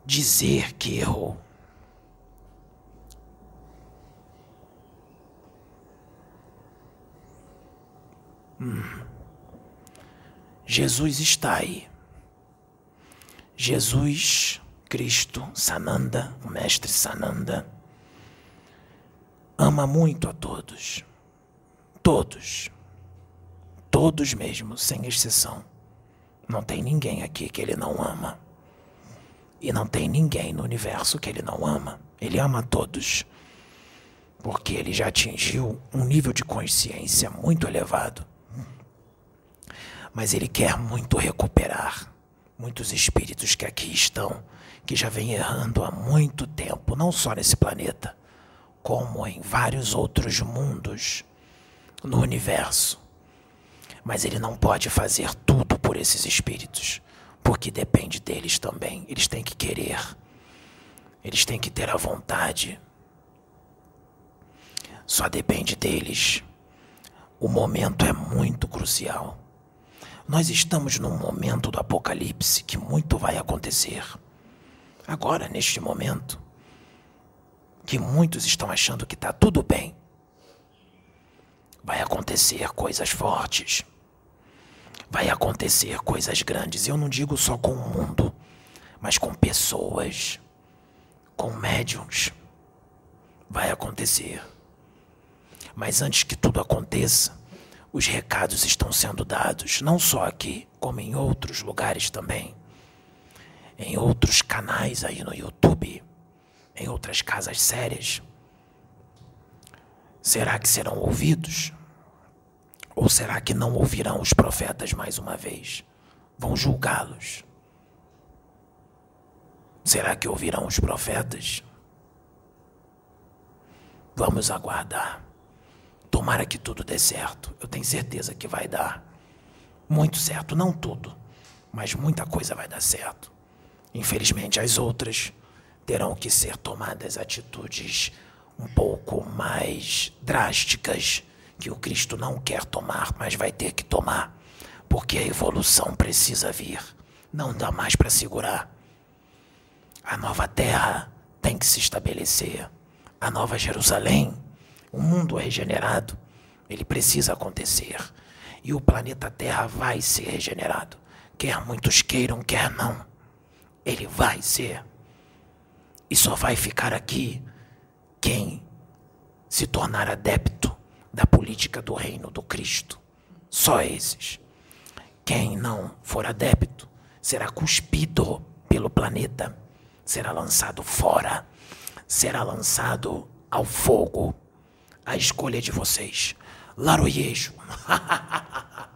Speaker 1: dizer que errou? Hum. Jesus está aí. Jesus, Cristo, Sananda, o Mestre Sananda, ama muito a todos. Todos. Todos mesmo, sem exceção. Não tem ninguém aqui que ele não ama. E não tem ninguém no universo que ele não ama. Ele ama a todos. Porque ele já atingiu um nível de consciência muito elevado. Mas ele quer muito recuperar muitos espíritos que aqui estão, que já vêm errando há muito tempo, não só nesse planeta, como em vários outros mundos no universo. Mas ele não pode fazer tudo por esses espíritos, porque depende deles também. Eles têm que querer, eles têm que ter a vontade. Só depende deles. O momento é muito crucial. Nós estamos num momento do apocalipse que muito vai acontecer. Agora, neste momento, que muitos estão achando que está tudo bem, vai acontecer coisas fortes. Vai acontecer coisas grandes. Eu não digo só com o mundo, mas com pessoas, com médiums. Vai acontecer. Mas antes que tudo aconteça, os recados estão sendo dados, não só aqui, como em outros lugares também. Em outros canais aí no YouTube, em outras casas sérias. Será que serão ouvidos? Ou será que não ouvirão os profetas mais uma vez? Vão julgá-los? Será que ouvirão os profetas? Vamos aguardar. Tomara que tudo dê certo. Eu tenho certeza que vai dar. Muito certo, não tudo, mas muita coisa vai dar certo. Infelizmente, as outras terão que ser tomadas atitudes um pouco mais drásticas que o Cristo não quer tomar, mas vai ter que tomar, porque a evolução precisa vir. Não dá mais para segurar. A nova terra tem que se estabelecer. A nova Jerusalém o mundo regenerado, ele precisa acontecer. E o planeta Terra vai ser regenerado. Quer muitos queiram, quer não. Ele vai ser. E só vai ficar aqui quem se tornar adepto da política do reino do Cristo. Só esses. Quem não for adepto será cuspido pelo planeta, será lançado fora, será lançado ao fogo a escolha de vocês. Laroyejo.